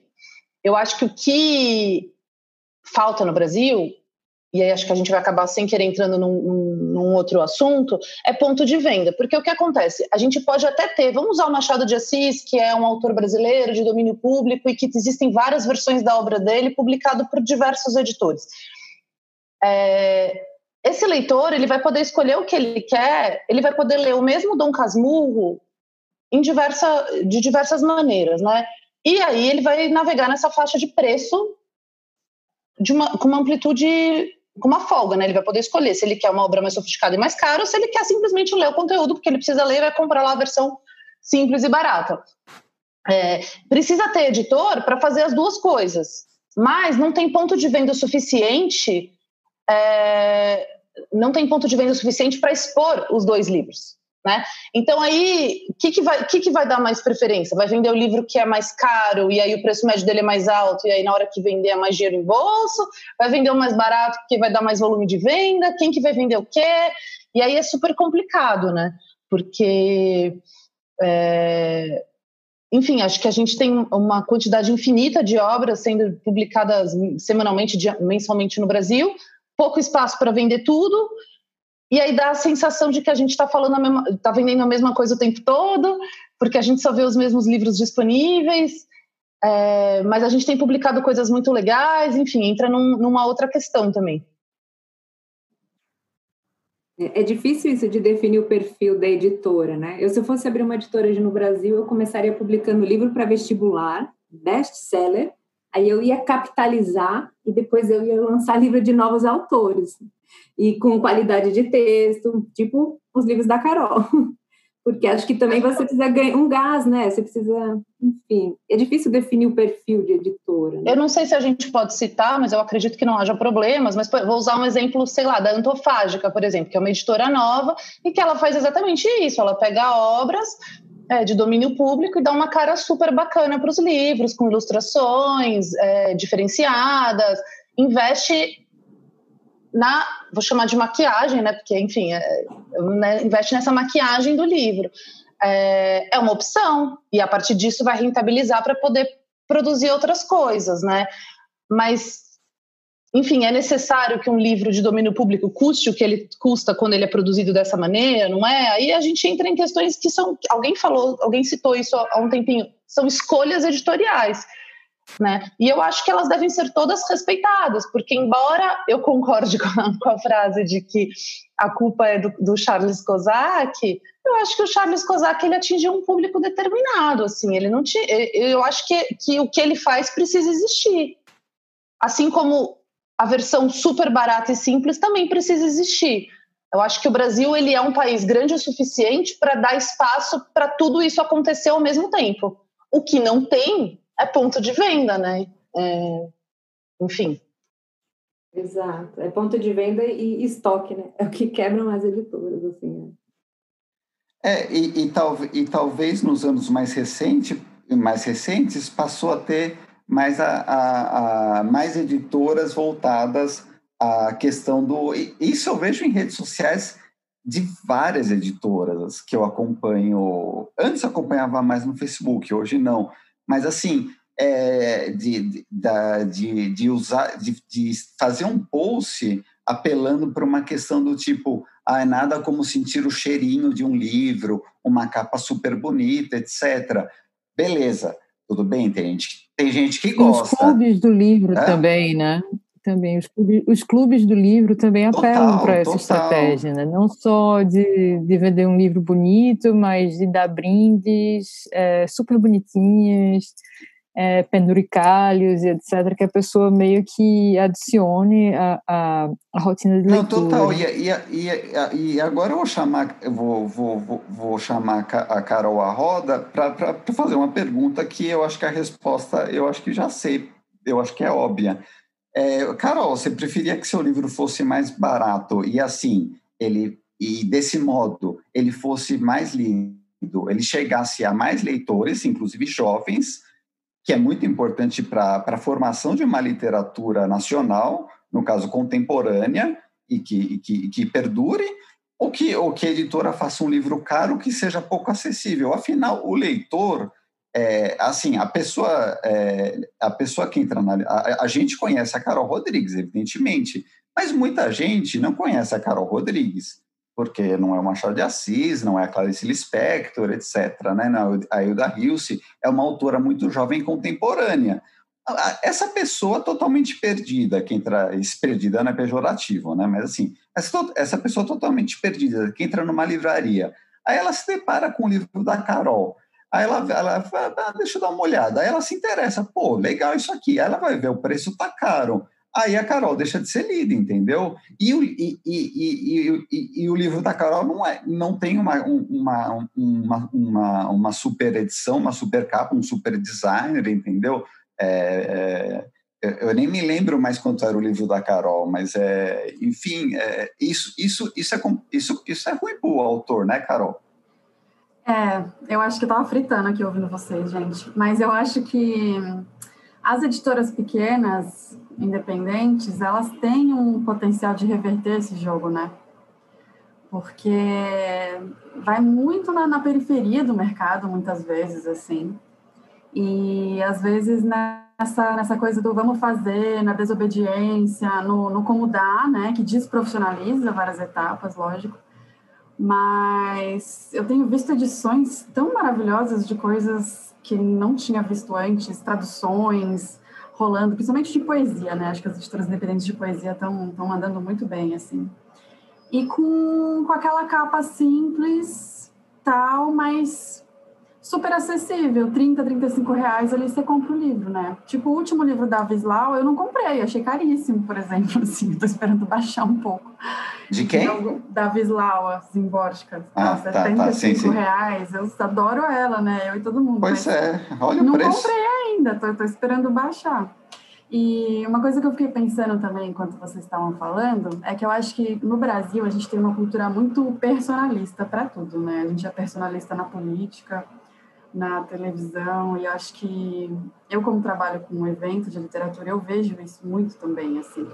Eu acho que o que falta no Brasil e aí acho que a gente vai acabar sem querer entrando num, num, outro assunto, é ponto de venda. Porque o que acontece? A gente pode até ter, vamos usar o Machado de Assis, que é um autor brasileiro de domínio público e que existem várias versões da obra dele publicado por diversos editores. É, esse leitor ele vai poder escolher o que ele quer, ele vai poder ler o mesmo Dom Casmurro em diversa, de diversas maneiras, né? E aí ele vai navegar nessa faixa de preço de uma, com uma amplitude com uma folga, né? Ele vai poder escolher se ele quer uma obra mais sofisticada e mais cara ou se ele quer simplesmente ler o conteúdo, porque ele precisa ler e vai comprar lá a versão simples e barata. É, precisa ter editor para fazer as duas coisas, mas não tem ponto de venda suficiente, é, não tem ponto de venda suficiente para expor os dois livros. Né? Então aí, o que, que, vai, que, que vai dar mais preferência? Vai vender o livro que é mais caro e aí o preço médio dele é mais alto e aí na hora que vender é mais dinheiro em bolso? Vai vender o mais barato porque vai dar mais volume de venda? Quem que vai vender o quê? E aí é super complicado, né? Porque, é, enfim, acho que a gente tem uma quantidade infinita de obras sendo publicadas semanalmente, mensalmente no Brasil, pouco espaço para vender tudo e aí dá a sensação de que a gente está falando está vendendo a mesma coisa o tempo todo, porque a gente só vê os mesmos livros disponíveis, é, mas a gente tem publicado coisas muito legais, enfim, entra num, numa outra questão também. É, é difícil isso de definir o perfil da editora, né? Eu, se eu fosse abrir uma editora no Brasil, eu começaria publicando livro para vestibular, best-seller, aí eu ia capitalizar e depois eu ia lançar livro de novos autores e com qualidade de texto, tipo os livros da Carol. Porque acho que também você precisa ganhar um gás, né? Você precisa, enfim, é difícil definir o perfil de editora. Né? Eu não sei se a gente pode citar, mas eu acredito que não haja problemas. Mas vou usar um exemplo, sei lá, da Antofágica, por exemplo, que é uma editora nova e que ela faz exatamente isso. Ela pega obras é, de domínio público e dá uma cara super bacana para os livros, com ilustrações é, diferenciadas, investe na, vou chamar de maquiagem, né? Porque, enfim, é, né, investe nessa maquiagem do livro. É, é uma opção, e a partir disso vai rentabilizar para poder produzir outras coisas, né? Mas, enfim, é necessário que um livro de domínio público custe o que ele custa quando ele é produzido dessa maneira, não é? Aí a gente entra em questões que são. Alguém falou, alguém citou isso há um tempinho, são escolhas editoriais né? E eu acho que elas devem ser todas respeitadas, porque embora eu concorde com a, com a frase de que a culpa é do, do, Charles Kozak, eu acho que o Charles Kozak ele atingiu um público determinado, assim, ele não tinha, eu acho que, que o que ele faz precisa existir, assim como a versão super barata e simples também precisa existir. Eu acho que o Brasil ele é um país grande o suficiente para dar espaço para tudo isso acontecer ao mesmo tempo. O que não tem é ponto de venda, né? É, enfim. Exato. É ponto de venda e estoque, né? É o que quebram as editoras, assim. Né? É, e, e, tal, e talvez nos anos mais, recente, mais recentes passou a ter mais, a, a, a, mais editoras voltadas à questão do. Isso eu vejo em redes sociais de várias editoras que eu acompanho. Antes eu acompanhava mais no Facebook, hoje não mas assim, é, de, de, de, usar, de, de fazer um post apelando para uma questão do tipo, ah, é nada como sentir o cheirinho de um livro, uma capa super bonita, etc. Beleza, tudo bem, tem gente, tem gente que gosta. Os clubes do livro é? também, né? Também, os clubes, os clubes do livro também apelam para essa total. estratégia, né? Não só de, de vender um livro bonito, mas de dar brindes é, super bonitinhos, é, penduricalhos e etc., que a pessoa meio que adicione a, a, a rotina de leitura. Não, total. E, e, e, e agora eu vou chamar, eu vou, vou, vou, vou chamar a Carol à roda para fazer uma pergunta que eu acho que a resposta eu acho que já sei, eu acho que é óbvia. É, Carol, você preferia que seu livro fosse mais barato e assim, ele e desse modo ele fosse mais lido, ele chegasse a mais leitores, inclusive jovens, que é muito importante para a formação de uma literatura nacional, no caso contemporânea, e que, e que, e que perdure, ou que, ou que a editora faça um livro caro que seja pouco acessível. Afinal, o leitor, é, assim, a pessoa, é, a pessoa que entra na. A, a gente conhece a Carol Rodrigues, evidentemente, mas muita gente não conhece a Carol Rodrigues porque não é o Machado de Assis, não é a Clarice Lispector, etc. Né? A Hilda Hilse é uma autora muito jovem contemporânea. Essa pessoa totalmente perdida, que entra, perdida não é pejorativo, né? mas assim, essa, essa pessoa totalmente perdida, que entra numa livraria, aí ela se depara com o livro da Carol, Aí ela, ela fala, ah, deixa eu dar uma olhada. Aí ela se interessa, pô, legal isso aqui. Aí ela vai ver, o preço tá caro aí a Carol deixa de ser lida, entendeu? E o, e, e, e, e, o livro da Carol não, é, não tem uma, uma, uma, uma, uma super edição, uma super capa, um super designer, entendeu? É, é, eu nem me lembro mais quanto era o livro da Carol, mas é, enfim, é, isso, isso, isso, é, isso, isso é ruim para o autor, né, Carol? É, eu acho que eu tava fritando aqui ouvindo vocês, gente. Mas eu acho que as editoras pequenas, independentes, elas têm um potencial de reverter esse jogo, né? Porque vai muito na, na periferia do mercado, muitas vezes, assim. E às vezes nessa, nessa coisa do vamos fazer, na desobediência, no, no como dá, né? Que desprofissionaliza várias etapas, lógico. Mas eu tenho visto edições tão maravilhosas de coisas que não tinha visto antes, traduções rolando, principalmente de poesia, né? Acho que as editoras independentes de poesia estão andando muito bem, assim. E com, com aquela capa simples, tal, mas super acessível, 30, 35 reais ali você compra o livro, né? Tipo, o último livro da Vislau eu não comprei, achei caríssimo, por exemplo, assim, tô esperando baixar um pouco. De quem? Da Vislau, Zimborska. Ah, tá, 75 tá, sim, sim. reais, eu adoro ela, né? Eu e todo mundo. Pois é, olha o não preço. Não comprei ainda, tô, tô esperando baixar. E uma coisa que eu fiquei pensando também enquanto vocês estavam falando é que eu acho que no Brasil a gente tem uma cultura muito personalista para tudo, né? A gente é personalista na política, na televisão e acho que eu como trabalho com um evento de literatura eu vejo isso muito também assim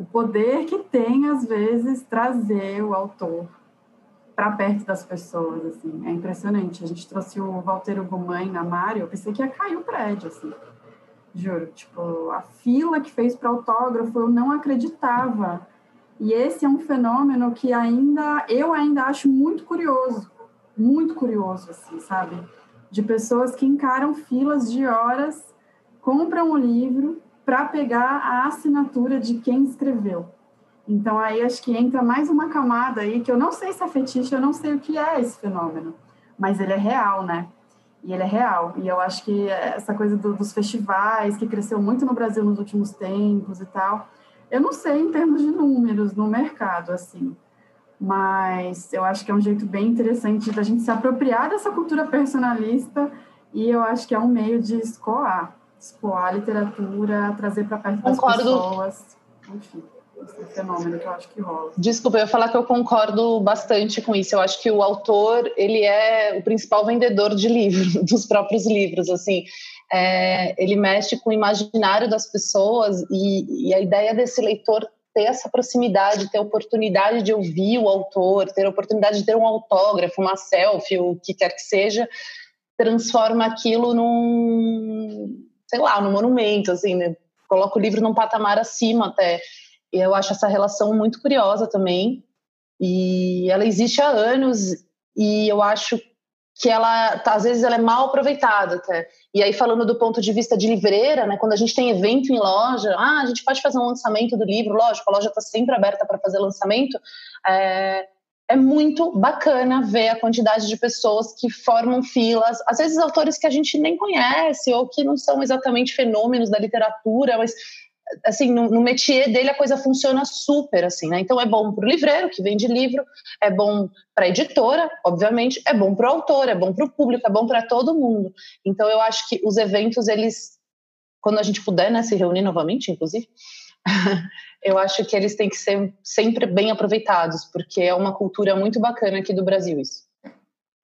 o poder que tem às vezes trazer o autor para perto das pessoas assim. É impressionante. A gente trouxe o Walter Ugumãe na Mário eu pensei que ia cair o prédio assim. Juro tipo a fila que fez para autógrafo eu não acreditava. E esse é um fenômeno que ainda eu ainda acho muito curioso muito curioso assim sabe? De pessoas que encaram filas de horas, compram o livro para pegar a assinatura de quem escreveu. Então aí acho que entra mais uma camada aí que eu não sei se é fetiche, eu não sei o que é esse fenômeno, mas ele é real, né? E ele é real. E eu acho que essa coisa do, dos festivais, que cresceu muito no Brasil nos últimos tempos e tal, eu não sei em termos de números no mercado, assim mas eu acho que é um jeito bem interessante da gente se apropriar dessa cultura personalista e eu acho que é um meio de escoar, escoar a literatura, trazer para perto das Concordo. pessoas, enfim. Esse fenômeno que eu acho que rola. Desculpa, eu ia falar que eu concordo bastante com isso. Eu acho que o autor ele é o principal vendedor de livros, dos próprios livros. Assim, é, ele mexe com o imaginário das pessoas e, e a ideia desse leitor ter essa proximidade, ter a oportunidade de ouvir o autor, ter a oportunidade de ter um autógrafo, uma selfie, o que quer que seja, transforma aquilo num, sei lá, no monumento, assim, né? coloca o livro num patamar acima até. E eu acho essa relação muito curiosa também. E ela existe há anos e eu acho que ela, às vezes, ela é mal aproveitada até. E aí, falando do ponto de vista de livreira, né, quando a gente tem evento em loja, ah, a gente pode fazer um lançamento do livro, lógico, a loja está sempre aberta para fazer lançamento, é, é muito bacana ver a quantidade de pessoas que formam filas, às vezes autores que a gente nem conhece ou que não são exatamente fenômenos da literatura, mas assim, no, no métier dele a coisa funciona super, assim, né? Então é bom para o livreiro que vende livro, é bom para a editora, obviamente, é bom para o autor, é bom para o público, é bom para todo mundo. Então eu acho que os eventos, eles, quando a gente puder, né, se reunir novamente, inclusive, eu acho que eles têm que ser sempre bem aproveitados, porque é uma cultura muito bacana aqui do Brasil isso.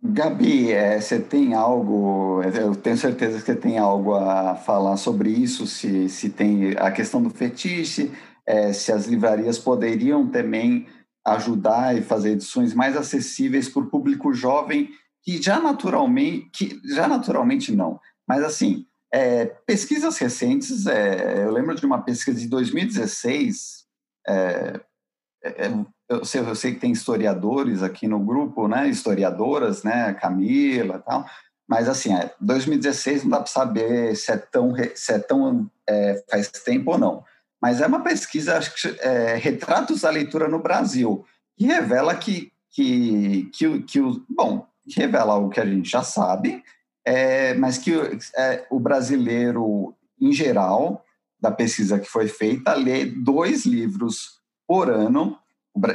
Gabi, é, você tem algo, eu tenho certeza que você tem algo a falar sobre isso, se, se tem a questão do fetiche, é, se as livrarias poderiam também ajudar e fazer edições mais acessíveis para o público jovem, que já naturalmente, que já naturalmente não, mas assim, é, pesquisas recentes, é, eu lembro de uma pesquisa de 2016, é, é, eu, sei, eu sei que tem historiadores aqui no grupo, né, historiadoras, né, Camila e tal, mas assim, 2016 é, não dá para saber se é tão, se é tão é, faz tempo ou não. Mas é uma pesquisa, acho que é, Retratos da Leitura no Brasil, que revela que, que, que, que bom, revela o que a gente já sabe, é, mas que é, o brasileiro, em geral, da pesquisa que foi feita, lê dois livros por ano,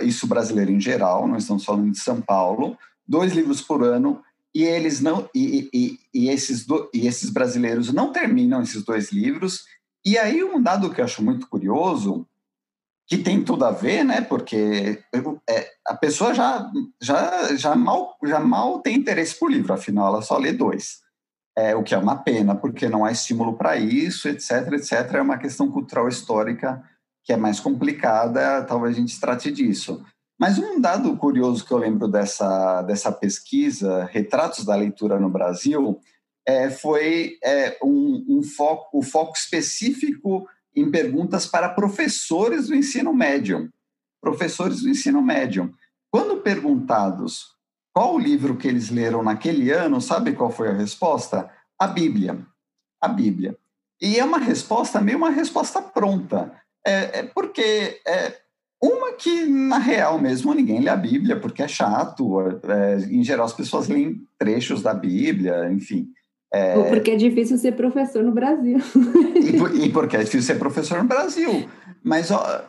isso brasileiro em geral, nós estamos falando de São Paulo, dois livros por ano, e eles não e, e, e esses, do, e esses brasileiros não terminam esses dois livros. E aí um dado que eu acho muito curioso que tem tudo a ver, né? Porque é, a pessoa já, já, já, mal, já mal tem interesse por livro, afinal ela só lê dois. É, o que é uma pena, porque não há estímulo para isso, etc, etc. É uma questão cultural histórica que é mais complicada, talvez a gente trate disso. Mas um dado curioso que eu lembro dessa, dessa pesquisa, Retratos da Leitura no Brasil, é, foi é, um, um foco, o foco específico em perguntas para professores do ensino médio. Professores do ensino médio. Quando perguntados qual o livro que eles leram naquele ano, sabe qual foi a resposta? A Bíblia. A Bíblia. E é uma resposta meio uma resposta pronta. É, é porque é, uma que, na real mesmo, ninguém lê a Bíblia, porque é chato. É, em geral, as pessoas leem trechos da Bíblia, enfim. É... Ou porque é difícil ser professor no Brasil. e, e, porque é difícil ser professor no Brasil. Mas, ó,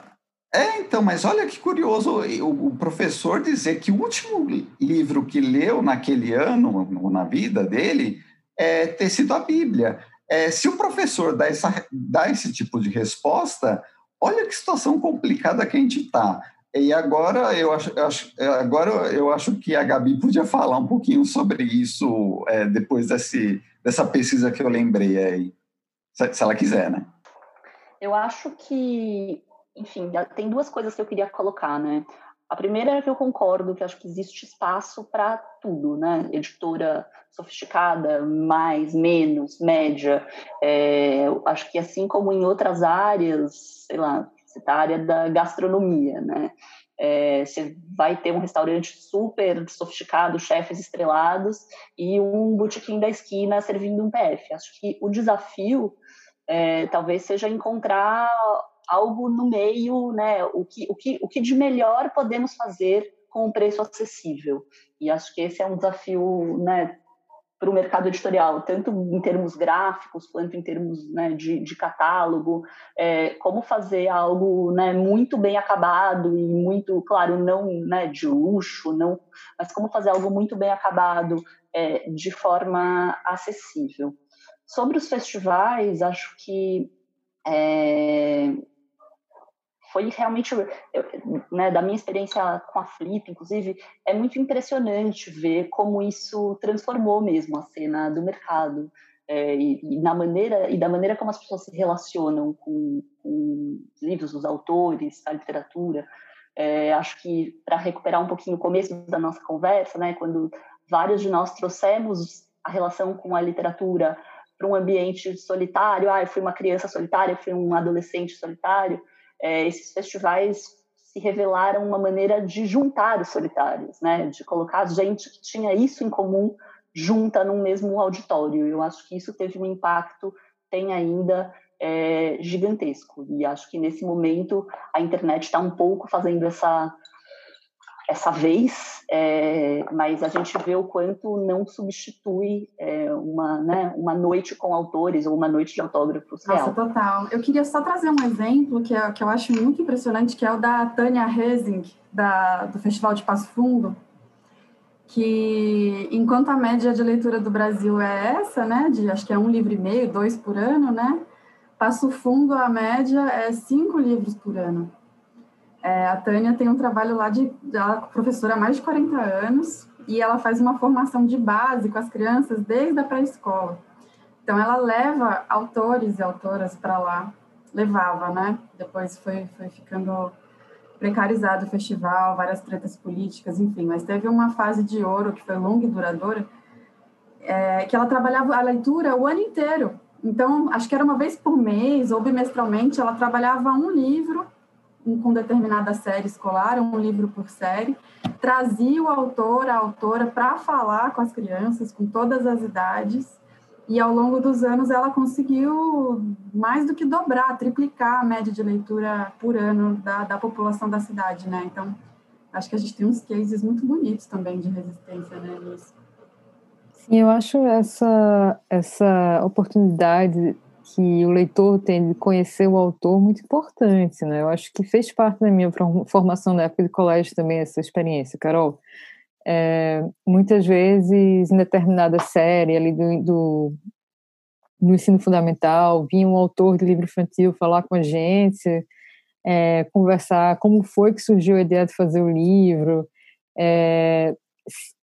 é, então, mas olha que curioso o, o, professor dizer que o último livro que leu naquele ano, na vida dele, é ter sido a Bíblia. É, se o professor dá, essa, dá esse tipo de resposta, olha que situação complicada que a gente está. E agora eu acho, eu acho, agora eu acho que a Gabi podia falar um pouquinho sobre isso é, depois desse, dessa pesquisa que eu lembrei aí, se, se ela quiser, né? Eu acho que, enfim, tem duas coisas que eu queria colocar, né? A primeira é que eu concordo que acho que existe espaço para tudo, né? Editora sofisticada, mais, menos, média. É, acho que assim como em outras áreas, sei lá, citar a área da gastronomia, né? É, você vai ter um restaurante super sofisticado, chefes estrelados, e um botequim da esquina servindo um PF. Acho que o desafio é, talvez seja encontrar algo no meio, né? O que, o, que, o que de melhor podemos fazer com um preço acessível. E acho que esse é um desafio né, para o mercado editorial, tanto em termos gráficos quanto em termos né, de, de, catálogo, é, como fazer algo né, muito bem acabado e muito, claro, não né, de luxo, não, mas como fazer algo muito bem acabado é, de forma acessível. Sobre os festivais, acho que é, foi realmente, né, da minha experiência com a Flip, inclusive, é muito impressionante ver como isso transformou mesmo a cena do mercado. É, e, e, na maneira e da maneira como as pessoas se relacionam com, com os livros, os autores, a literatura. É, acho que para recuperar um pouquinho o começo da nossa conversa, né, quando vários de nós trouxemos a relação com a literatura para um ambiente solitário, ah, eu fui uma criança solitária, eu fui um adolescente solitário. É, esses festivais se revelaram uma maneira de juntar os solitários, né? De colocar gente que tinha isso em comum junta num mesmo auditório. Eu acho que isso teve um impacto, tem ainda é, gigantesco. E acho que nesse momento a internet está um pouco fazendo essa essa vez, é, mas a gente vê o quanto não substitui é, uma, né, uma noite com autores ou uma noite de autógrafos Nossa, real. total. Eu queria só trazer um exemplo que, é, que eu acho muito impressionante, que é o da Tânia Hesing, da, do Festival de Passo Fundo, que enquanto a média de leitura do Brasil é essa, né, de acho que é um livro e meio, dois por ano, né, Passo Fundo, a média é cinco livros por ano. É, a Tânia tem um trabalho lá de. Ela é professora há mais de 40 anos e ela faz uma formação de base com as crianças desde a pré-escola. Então, ela leva autores e autoras para lá. Levava, né? Depois foi, foi ficando precarizado o festival, várias tretas políticas, enfim. Mas teve uma fase de ouro que foi longa e duradoura, é, que ela trabalhava a leitura o ano inteiro. Então, acho que era uma vez por mês ou bimestralmente, ela trabalhava um livro com determinada série escolar, um livro por série, trazia o autor, a autora, para falar com as crianças, com todas as idades, e ao longo dos anos ela conseguiu mais do que dobrar, triplicar a média de leitura por ano da, da população da cidade, né? Então, acho que a gente tem uns cases muito bonitos também de resistência, né, nisso. Sim, eu acho essa, essa oportunidade que o leitor tem de conhecer o autor muito importante, né? Eu acho que fez parte da minha formação na época de colégio também essa experiência, Carol. É, muitas vezes, em determinada série ali do, do, ensino fundamental, vinha um autor de livro infantil falar com a gente, é, conversar como foi que surgiu a ideia de fazer o livro, é,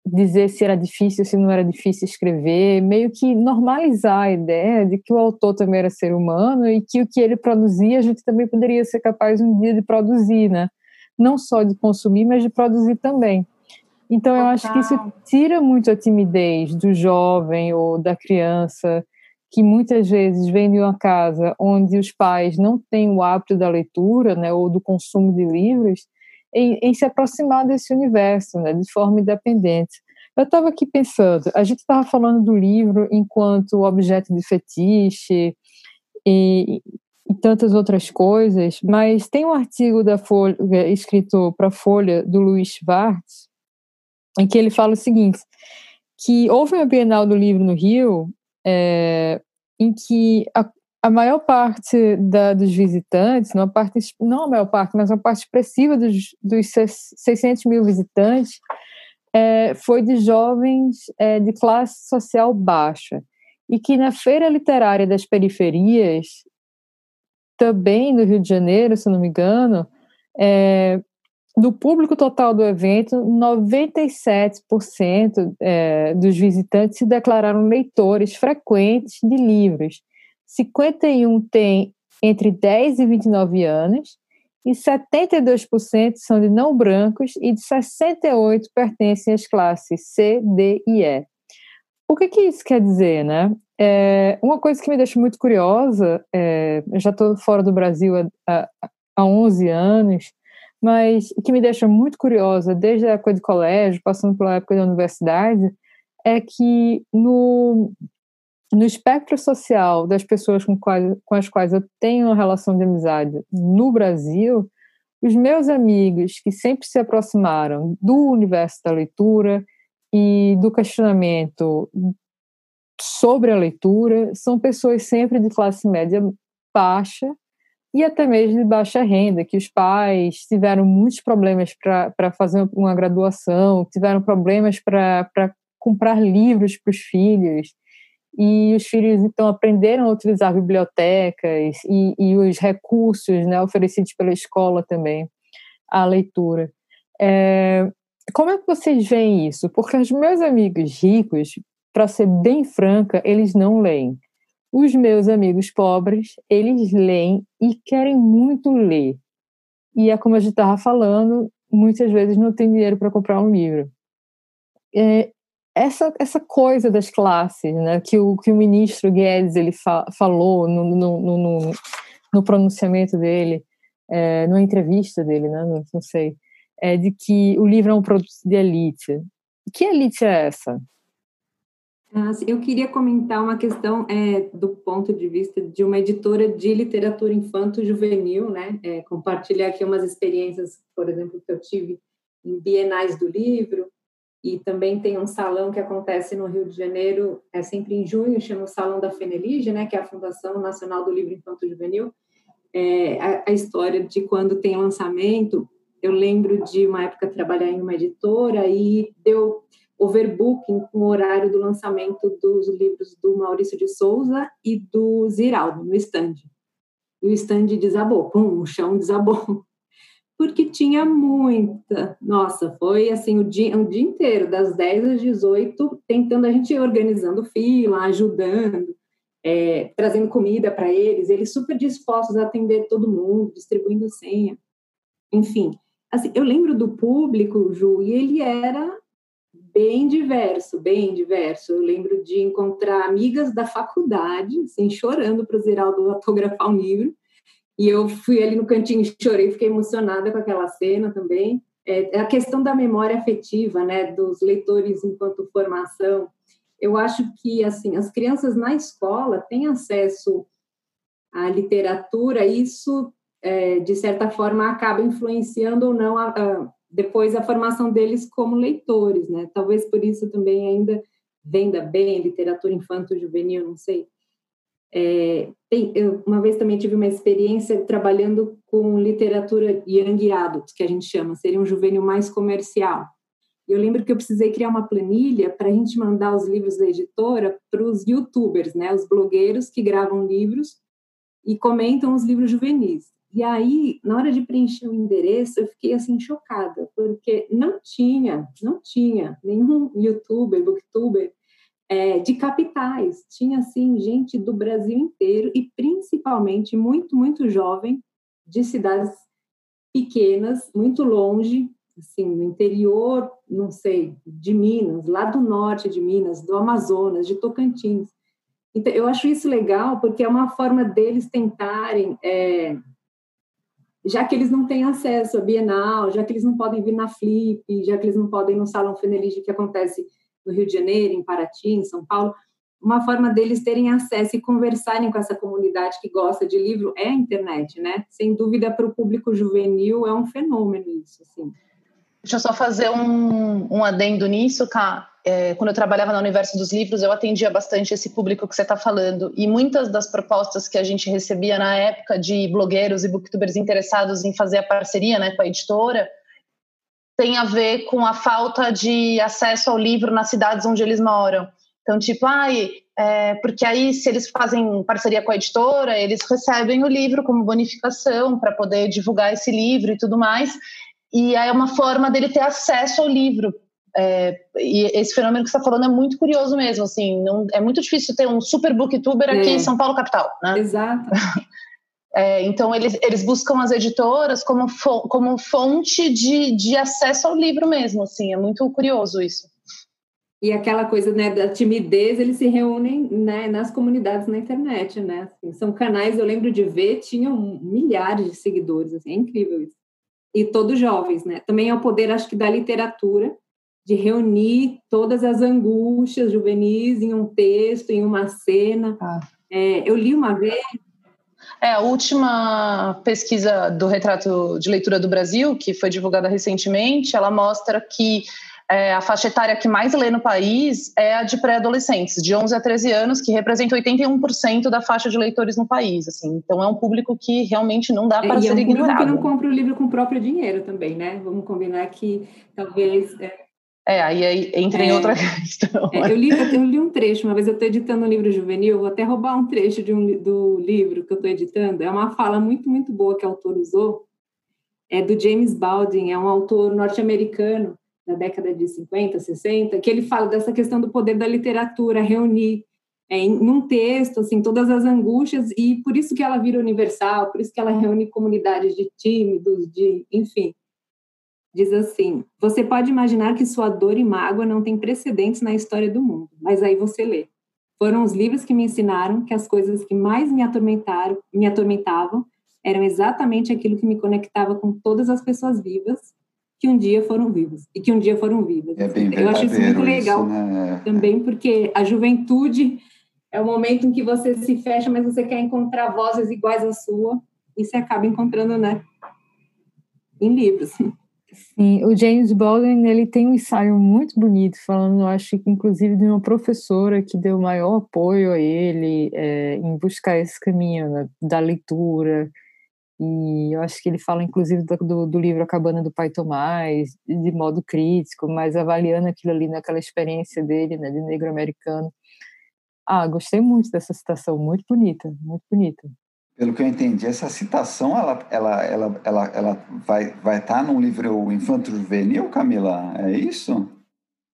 dizer se era difícil, se não era difícil escrever, meio que normalizar a ideia de que o autor também era ser humano e que o que ele produzia a gente também poderia ser capaz um dia de produzir, né? Não só de consumir, mas de produzir também. Então eu acho que isso tira muito a timidez do jovem ou da criança que muitas vezes vem de uma casa onde os pais não têm o hábito da leitura, né, ou do consumo de livros, em, em se aproximar desse universo, né, de forma independente. Eu estava aqui pensando, a gente estava falando do livro enquanto objeto de fetiche e, e, tantas outras coisas, mas tem um artigo da Folha, escrito para a Folha, do Luiz Schwartz, em que ele fala o seguinte, que houve uma Bienal do Livro no Rio, é, em que a, a maior parte da, dos visitantes, não a, parte, não a maior parte, mas uma parte expressiva dos, dos 600 mil visitantes, é, foi de jovens é, de classe social baixa. E que na Feira Literária das Periferias, também no Rio de Janeiro, se não me engano, é, do público total do evento, 97% é, dos visitantes se declararam leitores frequentes de livros 51 têm entre 10 e 29 anos, e 72% são de não brancos e de 68 pertencem às classes C, D e E. O que, que isso quer dizer, né? É, uma coisa que me deixa muito curiosa, é, eu já estou fora do Brasil há, há 11 anos, mas que me deixa muito curiosa desde a época de colégio, passando pela época da universidade, é que no no espectro social das pessoas com, quais, com as quais eu tenho uma relação de amizade no Brasil, os meus amigos que sempre se aproximaram do universo da leitura e do questionamento sobre a leitura são pessoas sempre de classe média baixa e até mesmo de baixa renda, que os pais tiveram muitos problemas para fazer uma graduação, tiveram problemas para comprar livros para os filhos, e os filhos então aprenderam a utilizar bibliotecas e, e os recursos né, oferecidos pela escola também à leitura. É, como é que vocês veem isso? Porque os meus amigos ricos, para ser bem franca, eles não leem. Os meus amigos pobres, eles leem e querem muito ler. E é como a gente estava falando, muitas vezes não tem dinheiro para comprar um livro. É, essa, essa coisa das classes, né, que o, que o ministro Guedes ele fa falou no, no, no, no, pronunciamento dele, é, numa entrevista dele, né, não, não sei, é de que o livro é um produto de elite. Que elite é essa? Eu queria comentar uma questão é, do ponto de vista de uma editora de literatura infanto-juvenil, né? É, compartilhar aqui umas experiências, por exemplo, que eu tive em bienais do livro, e também tem um salão que acontece no Rio de Janeiro, é sempre em junho, chama o Salão da Fenelige, né? Que é a Fundação Nacional do Livro Infanto-Juvenil. É, a, a história de quando tem lançamento, eu lembro de uma época trabalhar em uma editora e deu overbooking com o horário do lançamento dos livros do Maurício de Souza e do Ziraldo no stand. E o stand desabou, pum, o chão desabou. Porque tinha muita. Nossa, foi assim o dia, o dia inteiro, das 10 às 18, tentando a gente organizando fila, ajudando, é, trazendo comida para eles, eles super dispostos a atender todo mundo, distribuindo senha. Enfim, assim, eu lembro do público, Ju, e ele era bem diverso, bem diverso. Eu lembro de encontrar amigas da faculdade, assim, chorando para o Ziraldo autografar um livro. E eu fui ali no cantinho e chorei, fiquei emocionada com aquela cena também. É, a questão da memória afetiva, né, dos leitores enquanto formação. Eu acho que, assim, as crianças na escola têm acesso à literatura, isso, é, de certa forma, acaba influenciando ou não a, a depois a formação deles como leitores, né? Talvez por isso também ainda venda bem literatura infanto-juvenil, não sei. É, tem, eu uma vez também tive uma experiência trabalhando com literatura young adult, que a gente chama, seria um juvenil mais comercial. Eu lembro que eu precisei criar uma planilha para a gente mandar os livros da editora para os youtubers, né, os blogueiros que gravam livros e comentam os livros juvenis. E aí, na hora de preencher o endereço, eu fiquei assim chocada, porque não tinha, não tinha nenhum youtuber, booktuber é, de capitais. Tinha, assim, gente do Brasil inteiro e principalmente muito, muito jovem, de cidades pequenas, muito longe, assim, no interior, não sei, de Minas, lá do norte de Minas, do Amazonas, de Tocantins. Então, eu acho isso legal porque é uma forma deles tentarem é, já que eles não têm acesso à Bienal, já que eles não podem vir na Flip, já que eles não podem ir no Salão Fenelige que acontece no Rio de Janeiro, em Paraty, em São Paulo, uma forma deles terem acesso e conversarem com essa comunidade que gosta de livro é a internet, né? Sem dúvida, para o público juvenil é um fenômeno isso, assim. Deixa eu só fazer um, um adendo nisso, Cá é, quando eu trabalhava no universo dos livros, eu atendia bastante esse público que você está falando. E muitas das propostas que a gente recebia na época de blogueiros e booktubers interessados em fazer a parceria né, com a editora tem a ver com a falta de acesso ao livro nas cidades onde eles moram. Então, tipo, ai, é, porque aí se eles fazem parceria com a editora, eles recebem o livro como bonificação para poder divulgar esse livro e tudo mais. E aí é uma forma dele ter acesso ao livro, é, e esse fenômeno que você está falando é muito curioso mesmo, assim, não, é muito difícil ter um super booktuber aqui é. em São Paulo capital, né? Exato. É, então eles, eles buscam as editoras como, fo como fonte de, de acesso ao livro mesmo, assim, é muito curioso isso. E aquela coisa né, da timidez, eles se reúnem né, nas comunidades na internet, né? Assim, são canais, eu lembro de ver, tinham milhares de seguidores, assim, é incrível isso. E todos jovens, né? Também é o poder, acho que, da literatura, de reunir todas as angústias juvenis em um texto, em uma cena. Ah. É, eu li uma vez. É, a última pesquisa do retrato de leitura do Brasil, que foi divulgada recentemente, ela mostra que é, a faixa etária que mais lê no país é a de pré-adolescentes, de 11 a 13 anos, que representa 81% da faixa de leitores no país. Assim. Então, é um público que realmente não dá para é, ser ignorado. é um público que não compra o livro com o próprio dinheiro também, né? Vamos combinar que talvez... É é, aí entra em é, outra questão. É, eu, li, eu li um trecho, uma vez eu estou editando um livro juvenil, vou até roubar um trecho de um, do livro que eu estou editando. É uma fala muito, muito boa que o autor usou. É do James Baldwin, é um autor norte-americano da década de 50, 60, que ele fala dessa questão do poder da literatura, reunir é, em um texto, assim, todas as angústias, e por isso que ela vira universal, por isso que ela reúne comunidades de tímidos, de, enfim, Diz assim: Você pode imaginar que sua dor e mágoa não têm precedentes na história do mundo, mas aí você lê. Foram os livros que me ensinaram que as coisas que mais me atormentaram, me atormentavam, eram exatamente aquilo que me conectava com todas as pessoas vivas que um dia foram vivas e que um dia foram vivas. É bem Eu acho isso muito legal isso, né? também porque a juventude é o momento em que você se fecha, mas você quer encontrar vozes iguais à sua e você acaba encontrando, né, em livros. Sim, o James Baldwin ele tem um ensaio muito bonito, falando, acho que inclusive de uma professora que deu maior apoio a ele é, em buscar esse caminho né, da leitura. E eu acho que ele fala, inclusive, do, do livro A Cabana do Pai Tomás, de modo crítico, mas avaliando aquilo ali naquela experiência dele, né, de negro americano. Ah, gostei muito dessa citação, muito bonita, muito bonita pelo que eu entendi, essa citação ela, ela, ela, ela, ela vai vai estar tá num livro infanto juvenil, Camila? É isso?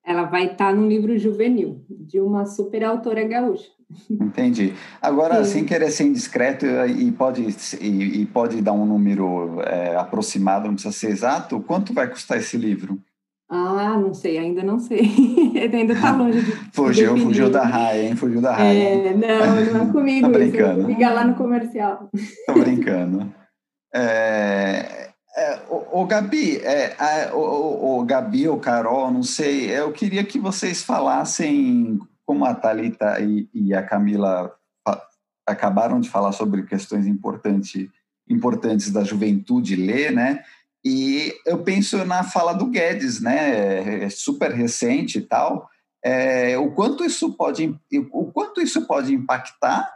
Ela vai estar tá num livro juvenil de uma super autora gaúcha. Entendi. Agora, Sim. sem querer ser indiscreto e pode e, e pode dar um número é, aproximado, não precisa ser exato. Quanto vai custar esse livro? Ah, não sei, ainda não sei. ainda está longe de. fugiu, fugiu da raia, hein? Fugiu da raia. É, não, não é comigo. Tô brincando. Liga lá no comercial. Tô brincando. É, é, o, o, Gabi, é, a, o, o, Gabi ou Carol, não sei, eu queria que vocês falassem como a Thalita e, e a Camila acabaram de falar sobre questões importante, importantes da juventude ler, né? E eu penso na fala do Guedes, né, é super recente e tal, é, o quanto isso pode, o quanto isso pode impactar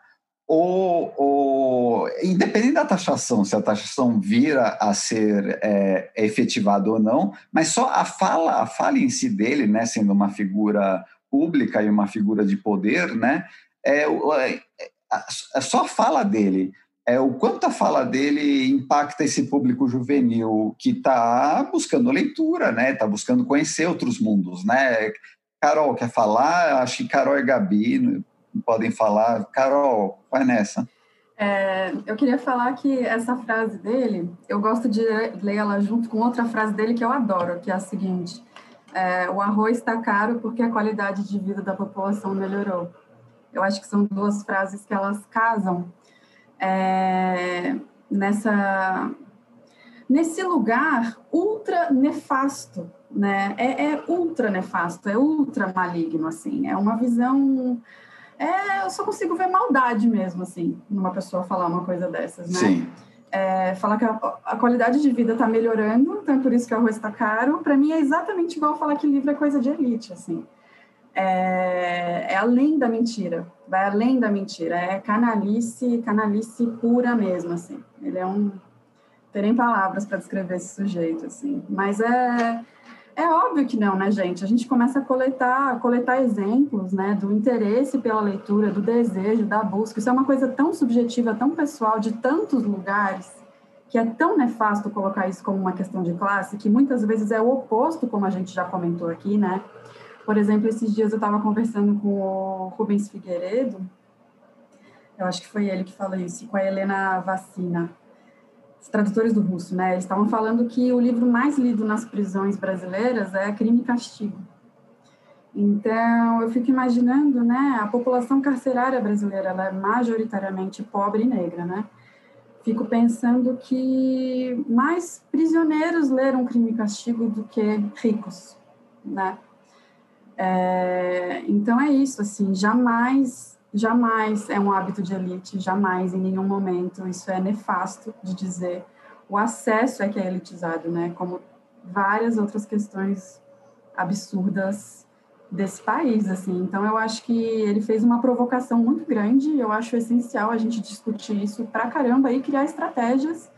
ou, ou, independente da taxação, se a taxação vira a ser é, efetivada ou não, mas só a fala, a fala em si dele, né, sendo uma figura pública e uma figura de poder, né, é, é, é só a fala dele é o quanto a fala dele impacta esse público juvenil que está buscando leitura, né? Está buscando conhecer outros mundos, né? Carol quer falar? Acho que Carol e Gabi podem falar. Carol, vai nessa. É, eu queria falar que essa frase dele, eu gosto de ler ela junto com outra frase dele que eu adoro, que é a seguinte: é, o arroz está caro porque a qualidade de vida da população melhorou. Eu acho que são duas frases que elas casam é, nessa nesse lugar ultra nefasto, né? É, é, ultra nefasto, é ultra maligno, assim. É uma visão. É, eu só consigo ver maldade mesmo, assim, numa pessoa falar uma coisa dessas, né? Sim. É, falar que a, a, qualidade de vida está melhorando, então é por isso que o arroz está caro. Para mim é exatamente igual falar que livro é coisa de elite, assim é, é, além da mentira, vai além da mentira, é canalice, canalice pura mesmo, assim. Ele é um... Terem palavras para descrever esse sujeito, assim. Mas é, é óbvio que não, né, gente? A gente começa a coletar, coletar exemplos, né, do interesse pela leitura, do desejo, da busca. Isso é uma coisa tão subjetiva, tão pessoal, de tantos lugares, que é tão nefasto colocar isso como uma questão de classe, que muitas vezes é o oposto, como a gente já comentou aqui, né? Por exemplo, esses dias eu estava conversando com o Rubens Figueiredo, eu acho que foi ele que falou isso, com a Helena Vacina, os tradutores do russo, né? Eles estavam falando que o livro mais lido nas prisões brasileiras é Crime e Castigo. Então, eu fico imaginando, né, a população carcerária brasileira, ela é majoritariamente pobre e negra, né? Fico pensando que mais prisioneiros leram Crime e Castigo do que ricos, né? É, então é isso, assim, jamais, jamais é um hábito de elite, jamais, em nenhum momento, isso é nefasto de dizer. O acesso é que é elitizado, né? Como várias outras questões absurdas desse país, assim. Então eu acho que ele fez uma provocação muito grande. Eu acho essencial a gente discutir isso pra caramba e criar estratégias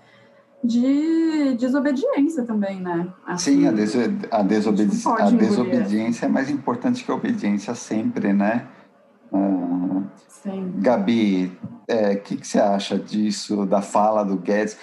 de desobediência também, né? Assim, Sim, a, deso a, desobedi a desobediência é mais importante que a obediência sempre, né? Sim. Gabi, o é, que, que você acha disso, da fala do Guedes?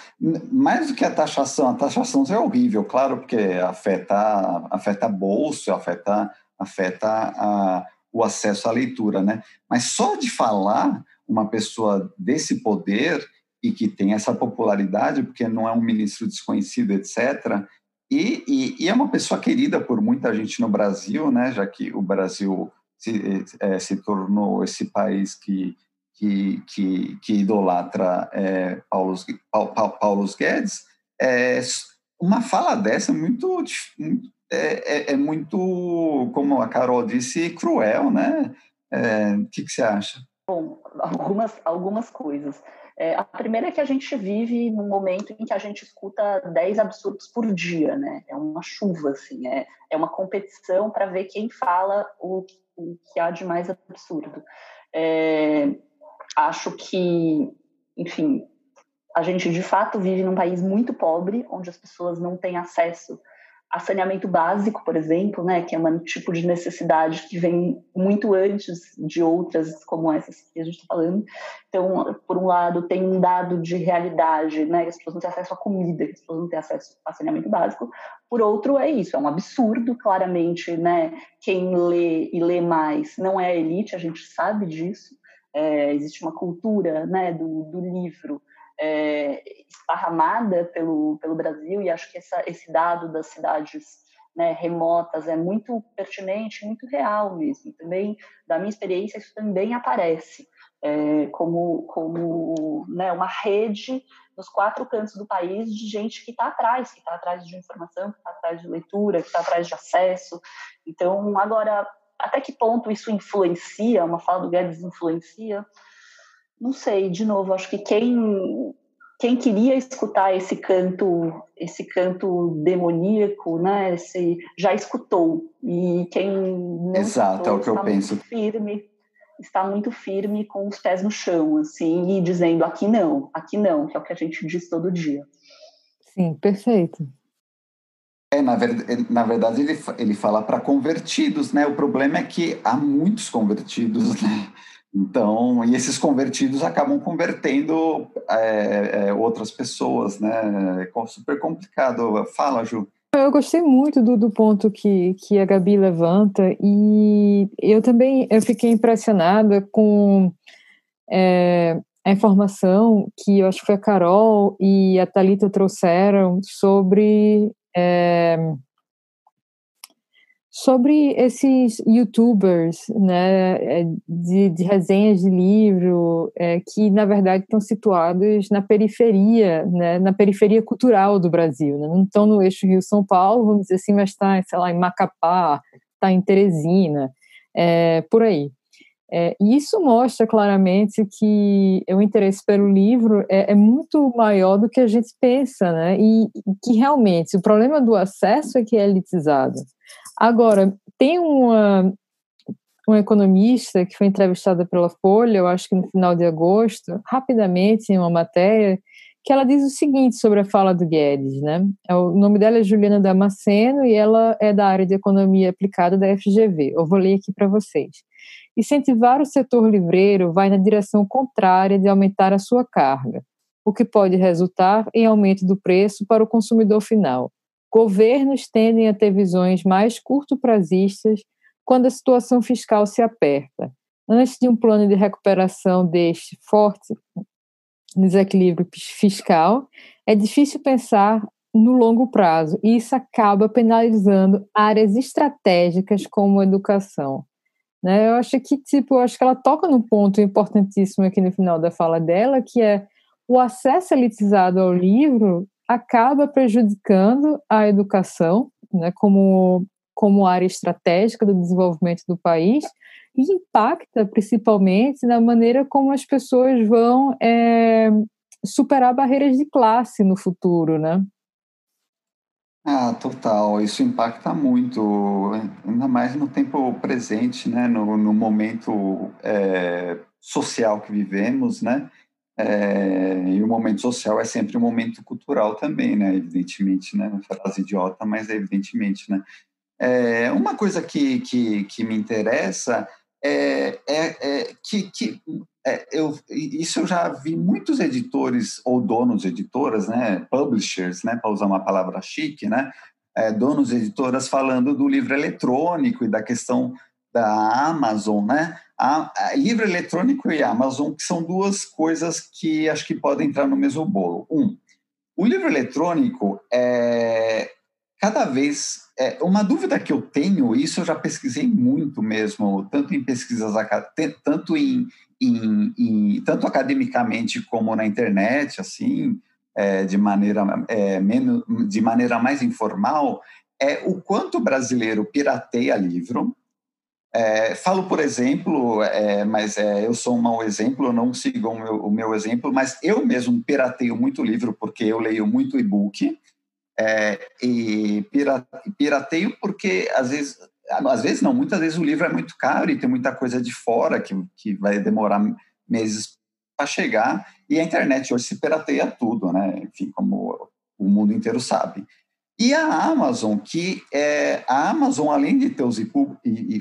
Mais do que a taxação, a taxação é horrível, claro, porque afeta, afeta bolso, afeta, afeta a, o acesso à leitura, né? Mas só de falar uma pessoa desse poder e que tem essa popularidade, porque não é um ministro desconhecido, etc., E, e, e, é uma pessoa querida por muita gente no Brasil, né? Já que o Brasil se, é, se tornou esse país que que, que, que idolatra é, Paulo, Paulo Guedes, é, uma fala dessa é muito, é, é, é, muito, como a Carol disse, cruel, né? É, o que, que você acha? Bom, algumas, algumas coisas. É, a primeira é que a gente vive num momento em que a gente escuta 10 absurdos por dia, né? É uma chuva, assim, é, é uma competição para ver quem fala o, o, que há de mais absurdo. É, acho que, enfim, a gente de fato vive num país muito pobre, onde as pessoas não têm acesso a saneamento básico, por exemplo, né, que é um tipo de necessidade que vem muito antes de outras como essas que a gente está falando. Então, por um lado, tem um dado de realidade, né, as pessoas não têm acesso à comida, as pessoas não têm acesso a saneamento básico. Por outro, é isso, é um absurdo, claramente, né, quem lê e lê mais não é a elite, a gente sabe disso. É, existe uma cultura, né, do, do livro é, esparramada pelo, pelo Brasil, e acho que essa, esse dado das cidades né, remotas é muito pertinente, muito real mesmo. Também, da minha experiência, isso também aparece é, como, como né, uma rede nos quatro cantos do país de gente que está atrás, que está atrás de informação, que está atrás de leitura, que está atrás de acesso. Então, agora, até que ponto isso influencia, uma fala do Guedes influencia? Não sei, de novo, acho que quem quem queria escutar esse canto, esse canto demoníaco, né, esse, já escutou. E quem não Exato, escutou, é o que eu penso. Firme, está muito firme com os pés no chão, assim, e dizendo aqui não, aqui não, que é o que a gente diz todo dia. Sim, perfeito. É, na, ver, na verdade, ele, ele fala para convertidos, né? O problema é que há muitos convertidos, né? Então, e esses convertidos acabam convertendo é, é, outras pessoas, né? É super complicado. Fala, Ju. Eu gostei muito do, do ponto que, que a Gabi levanta e eu também eu fiquei impressionada com é, a informação que eu acho que foi a Carol e a Talita trouxeram sobre é, sobre esses youtubers né, é, de, de resenhas de livro é, que na verdade estão situados na periferia, né, na periferia cultural do Brasil, né, não estão no eixo Rio São Paulo, vamos dizer assim, mas está, sei lá, em Macapá, está em Teresina, é, por aí. É, e isso mostra claramente que o interesse pelo livro é, é, muito maior do que a gente pensa, né? E que realmente o problema do acesso é que é elitizado. Agora, tem uma, uma economista que foi entrevistada pela Folha, eu acho que no final de agosto, rapidamente, em uma matéria, que ela diz o seguinte sobre a fala do Guedes, né? É o nome dela é Juliana Damasceno e ela é da área de economia aplicada da FGV. Eu vou ler aqui para vocês. Incentivar o setor livreiro vai na direção contrária de aumentar a sua carga, o que pode resultar em aumento do preço para o consumidor final. Governos tendem a ter visões mais curto-prazistas quando a situação fiscal se aperta. Antes de um plano de recuperação deste forte desequilíbrio fiscal, é difícil pensar no longo prazo, e isso acaba penalizando áreas estratégicas como a educação. Né? Eu acho que, tipo, eu acho que ela toca num ponto importantíssimo aqui no final da fala dela, que é o acesso elitizado ao livro acaba prejudicando a educação, né, como, como área estratégica do desenvolvimento do país, e impacta principalmente na maneira como as pessoas vão é, superar barreiras de classe no futuro, né? Ah, total. Isso impacta muito, ainda mais no tempo presente, né? No, no momento é, social que vivemos, né? É, e o momento social é sempre um momento cultural também, né? Evidentemente, né? Frase idiota, mas é evidentemente, né? É, uma coisa que, que, que me interessa é, é, é que, que é, eu, isso eu já vi muitos editores ou donos de editoras, né? Publishers, né? Para usar uma palavra chique, né? É, donos de editoras falando do livro eletrônico e da questão da Amazon, né? A, a, livro eletrônico e Amazon, que são duas coisas que acho que podem entrar no mesmo bolo. Um, o livro eletrônico é, cada vez é, uma dúvida que eu tenho, isso eu já pesquisei muito mesmo, tanto em pesquisas tanto em, em, em tanto academicamente como na internet, assim, é, de maneira é, menos, de maneira mais informal, é o quanto o brasileiro pirateia livro. É, falo por exemplo, é, mas é, eu sou um mau exemplo, não sigam o meu, o meu exemplo, mas eu mesmo pirateio muito livro porque eu leio muito e-book. É, e pirateio porque às vezes, às vezes não, muitas vezes o livro é muito caro e tem muita coisa de fora que, que vai demorar meses para chegar e a internet hoje se pirateia tudo, né? Enfim, como o mundo inteiro sabe. E a Amazon, que é, a Amazon, além de ter os, EPUB,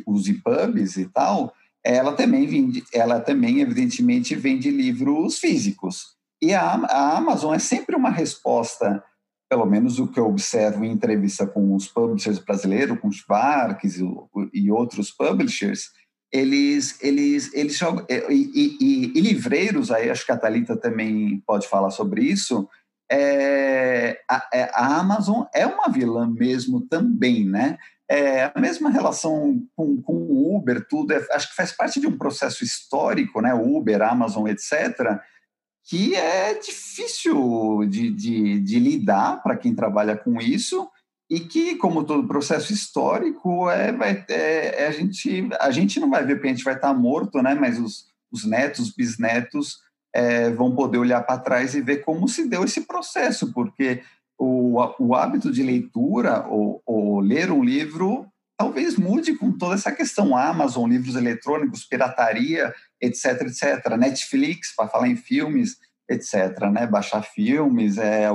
os EPUBs e tal, ela também, vende, ela também, evidentemente, vende livros físicos. E a, a Amazon é sempre uma resposta pelo menos o que eu observo em entrevista com os publishers brasileiros, com os Schwartz e, e outros publishers, eles, eles, eles jogam, e, e, e, livreiros, aí acho que a Thalita também pode falar sobre isso, é, a, é, a, Amazon é uma vilã mesmo também, né? É, a mesma relação com, o Uber, tudo, é, acho que faz parte de um processo histórico, né? Uber, Amazon, etc., que é difícil de, de, de lidar para quem trabalha com isso e que, como todo processo histórico, é, vai, é, é, a, gente, a gente não vai ver porque a gente vai estar morto, né? mas os, os netos, bisnetos é, vão poder olhar para trás e ver como se deu esse processo, porque o, o hábito de leitura ou, ou ler um livro talvez mude com toda essa questão Amazon, livros eletrônicos, pirataria, etc, etc. Netflix, para falar em filmes, etc, né? Baixar filmes, é,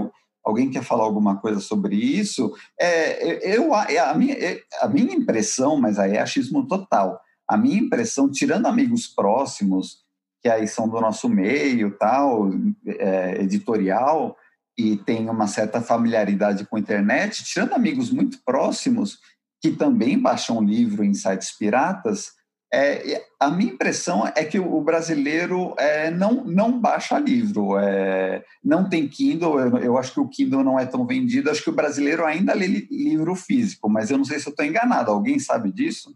alguém quer falar alguma coisa sobre isso? É, eu, a, minha, a minha impressão, mas aí é achismo total, a minha impressão, tirando amigos próximos, que aí são do nosso meio, tal, é, editorial, e tem uma certa familiaridade com a internet, tirando amigos muito próximos, que também baixam livro em sites piratas, é, a minha impressão é que o brasileiro é, não, não baixa livro, é, não tem Kindle, eu, eu, acho que o Kindle não é tão vendido, acho que o brasileiro ainda lê livro físico, mas eu não sei se eu estou enganado, alguém sabe disso?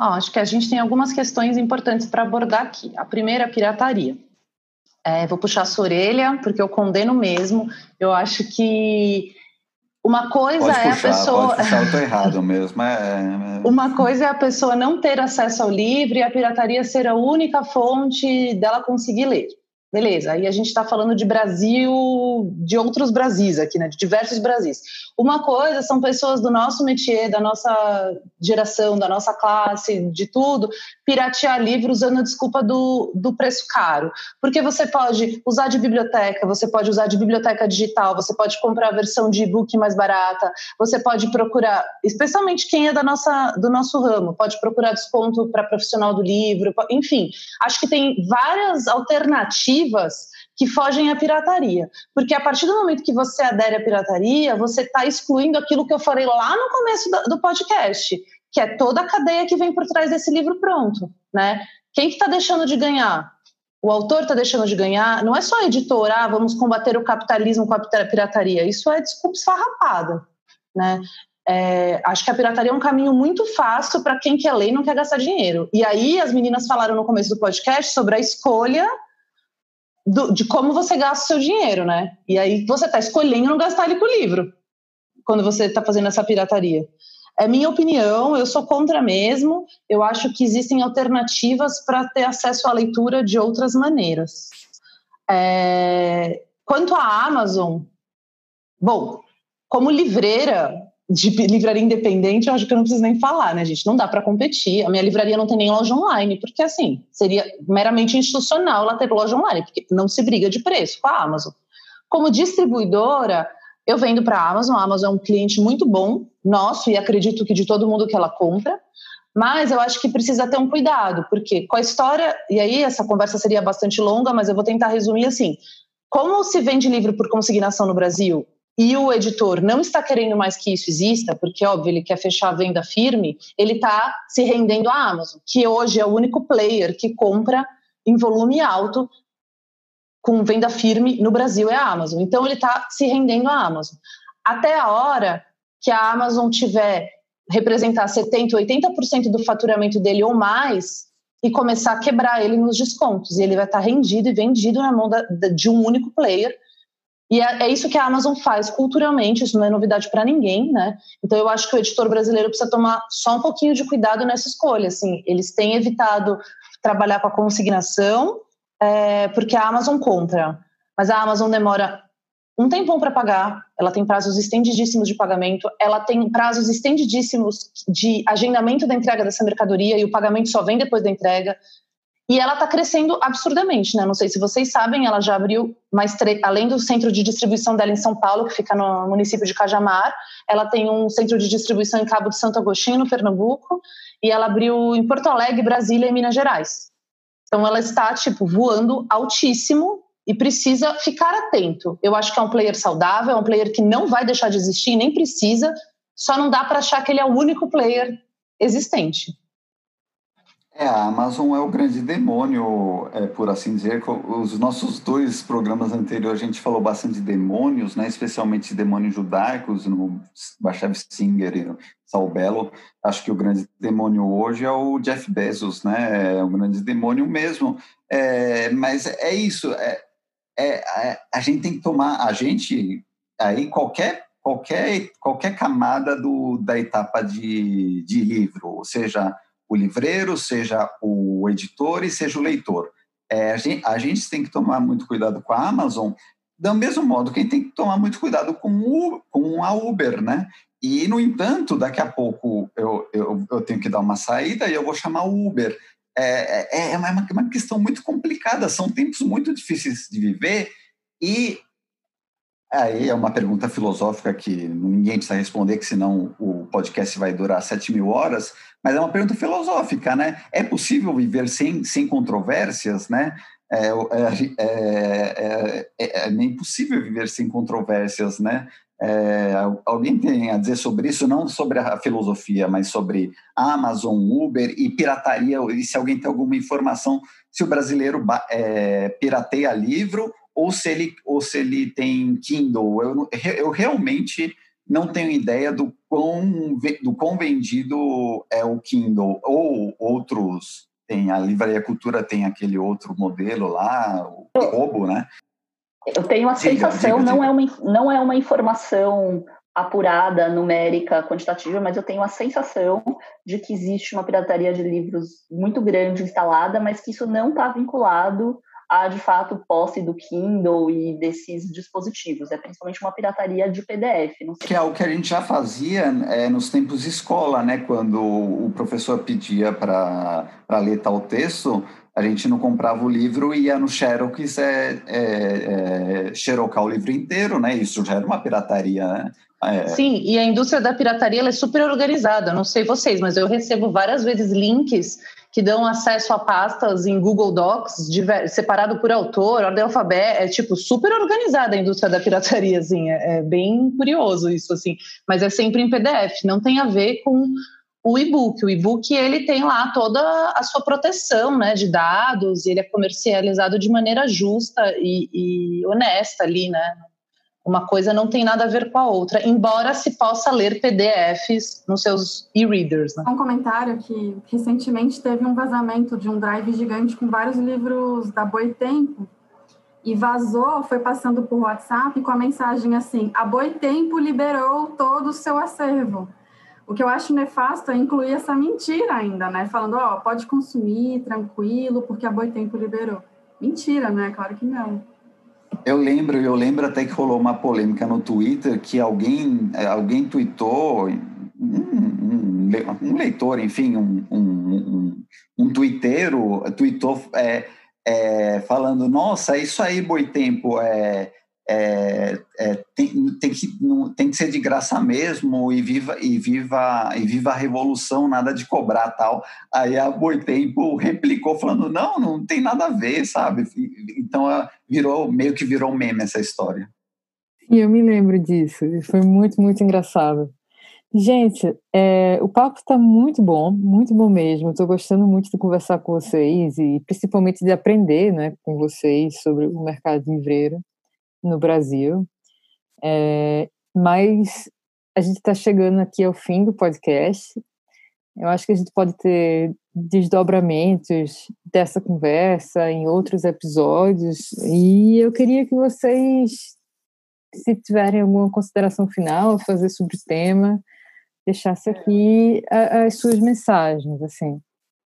Oh, acho que a gente tem algumas questões importantes para abordar aqui. A primeira, a pirataria. É, vou puxar a sua orelha, porque eu condeno mesmo. Eu acho que uma coisa pode é puxar, a pessoa. Pode puxar, eu tô errado mesmo. É, é... Uma coisa é a pessoa não ter acesso ao livro e a pirataria ser a única fonte dela conseguir ler. Beleza, aí a gente está falando de Brasil, de outros Brasis aqui, né? De diversos Brasis. Uma coisa são pessoas do nosso métier, da nossa geração, da nossa classe, de tudo, piratear livros usando a desculpa do, do preço caro. Porque você pode usar de biblioteca, você pode usar de biblioteca digital, você pode comprar a versão de e-book mais barata, você pode procurar, especialmente quem é da nossa, do nosso ramo, pode procurar desconto para profissional do livro, enfim. Acho que tem várias alternativas que fogem à pirataria. Porque a partir do momento que você adere à pirataria, você está excluindo aquilo que eu falei lá no começo do podcast, que é toda a cadeia que vem por trás desse livro pronto. Né? Quem que está deixando de ganhar? O autor está deixando de ganhar, não é só a editora, ah, vamos combater o capitalismo com a pirataria. Isso é desculpa esfarrapada. Né? É, acho que a pirataria é um caminho muito fácil para quem quer ler e não quer gastar dinheiro. E aí as meninas falaram no começo do podcast sobre a escolha do, de como você gasta o seu dinheiro, né? E aí você está escolhendo não gastar ele com o livro, quando você está fazendo essa pirataria. É minha opinião, eu sou contra mesmo. Eu acho que existem alternativas para ter acesso à leitura de outras maneiras. É... Quanto à Amazon, bom, como livreira, de livraria independente, eu acho que eu não preciso nem falar, né, gente? Não dá para competir. A minha livraria não tem nem loja online, porque assim, seria meramente institucional ela ter loja online, porque não se briga de preço com a Amazon. Como distribuidora, eu vendo para a Amazon, a Amazon é um cliente muito bom, nosso, e acredito que de todo mundo que ela compra, mas eu acho que precisa ter um cuidado, porque com a história, e aí essa conversa seria bastante longa, mas eu vou tentar resumir assim. Como se vende livro por consignação no Brasil? e o editor não está querendo mais que isso exista, porque, óbvio, ele quer fechar a venda firme, ele está se rendendo à Amazon, que hoje é o único player que compra em volume alto com venda firme no Brasil é a Amazon. Então, ele está se rendendo à Amazon. Até a hora que a Amazon tiver representar 70%, 80% do faturamento dele ou mais e começar a quebrar ele nos descontos. E ele vai estar rendido e vendido na mão da, de um único player. E é, é, isso que a Amazon faz culturalmente, isso não é novidade para ninguém, né? Então eu acho que o editor brasileiro precisa tomar só um pouquinho de cuidado nessa escolha. Assim, eles têm evitado trabalhar com a consignação, é, porque a Amazon compra, mas a Amazon demora um tempão para pagar, ela tem prazos estendidíssimos de pagamento, ela tem prazos estendidíssimos de agendamento da entrega dessa mercadoria e o pagamento só vem depois da entrega. E ela está crescendo absurdamente, né? Não sei se vocês sabem, ela já abriu mais além do centro de distribuição dela em São Paulo, que fica no município de Cajamar, ela tem um centro de distribuição em Cabo de Santo Agostinho, no Pernambuco, e ela abriu em Porto Alegre, Brasília e Minas Gerais. Então ela está tipo voando altíssimo e precisa ficar atento. Eu acho que é um player saudável, é um player que não vai deixar de existir, nem precisa, só não dá para achar que ele é o único player existente. É, a Amazon é o grande demônio, é, por assim dizer. Os nossos dois programas anteriores a gente falou bastante de demônios, né, especialmente demônios judaicos, no Bashev Singer e no Saul Bello. Acho que o grande demônio hoje é o Jeff Bezos, né? É o grande demônio mesmo. É, mas é isso. É, é, é, a gente tem que tomar, a gente, aí qualquer, qualquer, qualquer camada do, da etapa de, de livro, seja o livreiro, seja o editor e seja o leitor. É, a, gente, a gente tem que tomar muito cuidado com a Amazon, do mesmo modo que a gente tem que tomar muito cuidado com, o, com a Uber, né? E, no entanto, daqui a pouco eu, eu, eu tenho que dar uma saída e eu vou chamar o Uber. É, é, é uma, uma questão muito complicada, são tempos muito difíceis de viver e aí é uma pergunta filosófica que ninguém precisa responder, que senão o podcast vai durar 7 mil horas, mas é uma pergunta filosófica, né? É possível viver sem, sem controvérsias, né? É, é, é, é, é viver sem controvérsias, né? É, alguém tem a dizer sobre isso, não sobre a filosofia, mas sobre Amazon, Uber e pirataria, e se alguém tem alguma informação, se o brasileiro é, pirateia livro ou se ele, ou se ele tem Kindle. Eu, eu realmente não tenho ideia do quão, do quão vendido é o Kindle, ou outros, tem a Livraria Cultura tem aquele outro modelo lá, o Robo, né? Eu tenho a sensação, diga, diga, não, É uma, não é uma informação apurada, numérica, quantitativa, mas eu tenho a sensação de que existe uma pirataria de livros muito grande instalada, mas que isso não está vinculado a, de fato, posse do Kindle e desses dispositivos. É principalmente uma pirataria de PDF. Que é o que a gente já fazia é, nos tempos de escola, né? Quando o professor pedia para ler tal texto, a gente não comprava o livro e ia no Xerox é, é, é, xerocar o livro inteiro, né? Isso já era uma pirataria, né? É. Sim, e a indústria da pirataria é super organizada. Não sei vocês, mas eu recebo várias vezes links que dão acesso a pastas em Google Docs, separado por autor, ordem alfabética, é tipo super organizada a indústria da pirataria, assim, é, é bem curioso isso, assim, mas é sempre em PDF, não tem a ver com o e-book. O e-book ele tem lá toda a sua proteção né, de dados, ele é comercializado de maneira justa e, e, honesta ali, né? Uma coisa não tem nada a ver com a outra, embora se possa ler PDFs nos seus e-readers. Né? Um comentário que recentemente teve um vazamento de um drive gigante com vários livros da Boitempo e vazou, foi passando por WhatsApp com a mensagem assim: a Boitempo liberou todo o seu acervo. O que eu acho nefasto é incluir essa mentira ainda, né? Falando, ó, oh, pode consumir tranquilo, porque a Boitempo liberou. Mentira, né? Claro que não. Eu lembro, eu lembro até que rolou uma polêmica no Twitter que alguém, é, alguém tweetou, um, um, um leitor, enfim, um, um, um, twitteiro tweetou é, é, falando, nossa, isso aí, Boitempo, é, é, é, tem, tem, que, tem que ser de graça mesmo e viva e viva e viva a revolução, nada de cobrar tal. Aí a Boitempo replicou falando não, não tem nada a ver, sabe? Então virou meio que virou meme essa história. E eu me lembro disso. Foi muito muito engraçado. Gente, é, o papo está muito bom, muito bom mesmo. Estou gostando muito de conversar com vocês e principalmente de aprender, né, com vocês sobre o mercado livreiro no Brasil. É, mas a gente está chegando aqui ao fim do podcast. Eu acho que a gente pode ter desdobramentos dessa conversa em outros episódios. E eu queria que vocês, se tiverem alguma consideração final a fazer sobre o tema, deixasse aqui as suas mensagens, assim.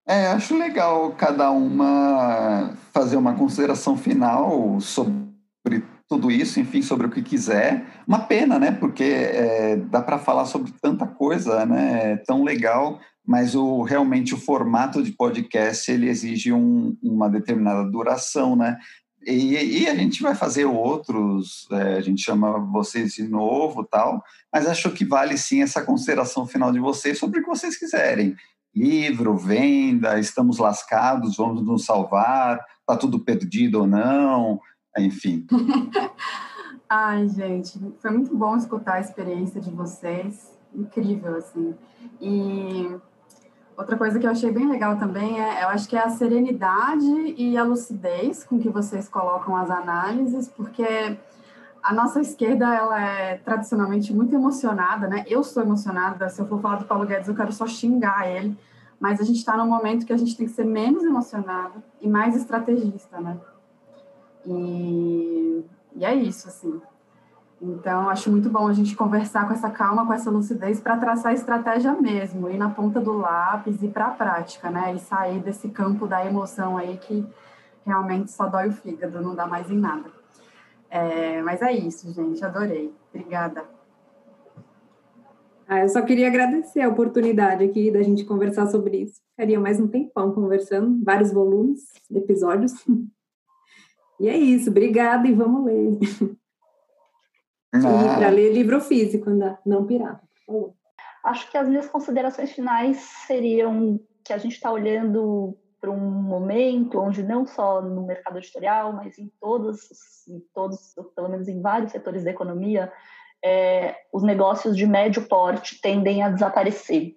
É, acho legal cada uma fazer uma consideração final sobre tudo isso, enfim, sobre o que quiser. Uma pena, né? Porque é, dá para falar sobre tanta coisa, né? É tão legal, mas o realmente o formato de podcast ele exige um, uma determinada duração, né? E, e, a gente vai fazer outros, é, a gente chama vocês de novo tal, mas acho que vale sim essa consideração final de vocês sobre o que vocês quiserem. Livro, venda, estamos lascados, vamos nos salvar, está tudo perdido ou não, enfim. Ai, gente, foi muito bom escutar a experiência de vocês, incrível, assim. E outra coisa que eu achei bem legal também é, eu acho que é a serenidade e a lucidez com que vocês colocam as análises, porque a nossa esquerda, ela é tradicionalmente muito emocionada, né? Eu sou emocionada, se eu for falar do Paulo Guedes, eu quero só xingar ele, mas a gente está num momento que a gente tem que ser menos emocionado e mais estrategista, né? E, e é isso, assim. Então, acho muito bom a gente conversar com essa calma, com essa lucidez, para traçar estratégia mesmo, ir na ponta do lápis e para a prática, né? E sair desse campo da emoção aí que realmente só dói o fígado, não dá mais em nada. É, mas é isso, gente, adorei. Obrigada. Ah, eu só queria agradecer a oportunidade aqui da gente conversar sobre isso. Ficaria mais um tempão conversando, vários volumes, episódios. E é isso, obrigada e vamos ler. Ah. E para ler livro físico, não pirata. Acho que as minhas considerações finais seriam que a gente está olhando para um momento onde não só no mercado editorial, mas em todos, em todos, pelo menos em vários setores da economia, é, os negócios de médio porte tendem a desaparecer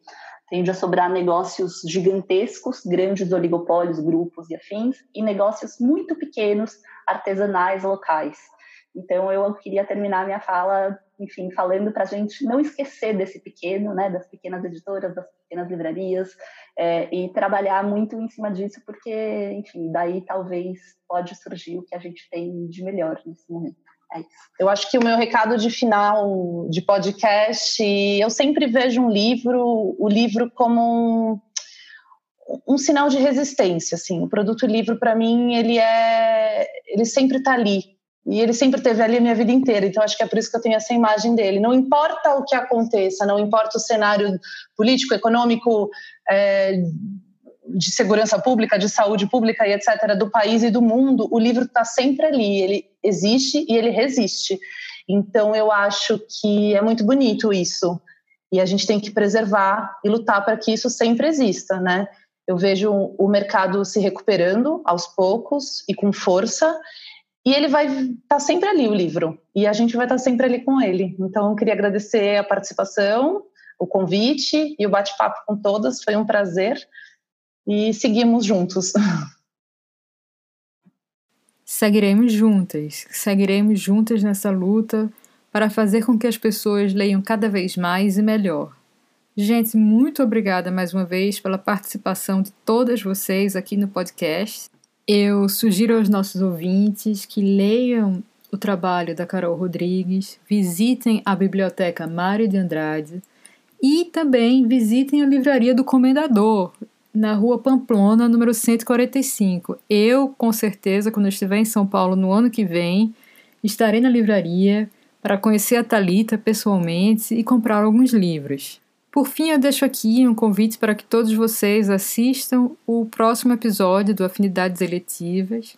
tende a sobrar negócios gigantescos, grandes oligopólios, grupos e afins, e negócios muito pequenos, artesanais, locais. Então, eu queria terminar minha fala, enfim, falando para a gente não esquecer desse pequeno, né, das pequenas editoras, das pequenas livrarias, é, e trabalhar muito em cima disso, porque, enfim, daí talvez pode surgir o que a gente tem de melhor nesse momento. É eu acho que o meu recado de final de podcast, eu sempre vejo um livro, o livro como um, um sinal de resistência, assim. O produto livro para mim ele é, ele sempre está ali e ele sempre esteve ali a minha vida inteira. Então acho que é por isso que eu tenho essa imagem dele. Não importa o que aconteça, não importa o cenário político, econômico. É, de segurança pública, de saúde pública e etc., do país e do mundo, o livro está sempre ali, ele existe e ele resiste. Então, eu acho que é muito bonito isso. E a gente tem que preservar e lutar para que isso sempre exista, né? Eu vejo o mercado se recuperando aos poucos e com força, e ele vai estar tá sempre ali, o livro, e a gente vai estar tá sempre ali com ele. Então, eu queria agradecer a participação, o convite e o bate-papo com todas, foi um prazer e seguimos juntos. Seguiremos juntas, seguiremos juntas nessa luta para fazer com que as pessoas leiam cada vez mais e melhor. Gente, muito obrigada mais uma vez pela participação de todas vocês aqui no podcast. Eu sugiro aos nossos ouvintes que leiam o trabalho da Carol Rodrigues, visitem a Biblioteca Mário de Andrade e também visitem a Livraria do Comendador na rua Pamplona, número 145. Eu, com certeza, quando estiver em São Paulo no ano que vem, estarei na livraria para conhecer a Talita pessoalmente e comprar alguns livros. Por fim, eu deixo aqui um convite para que todos vocês assistam o próximo episódio do Afinidades Eletivas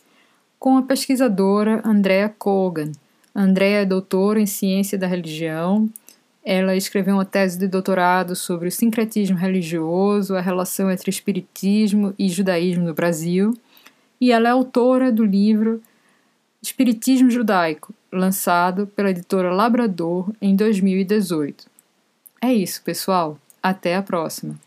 com a pesquisadora Andrea Kogan. Andrea é doutora em ciência da religião ela escreveu uma tese de doutorado sobre o sincretismo religioso, a relação entre espiritismo e judaísmo no Brasil, e ela é autora do livro Espiritismo Judaico, lançado pela editora Labrador em 2018. É isso, pessoal. Até a próxima!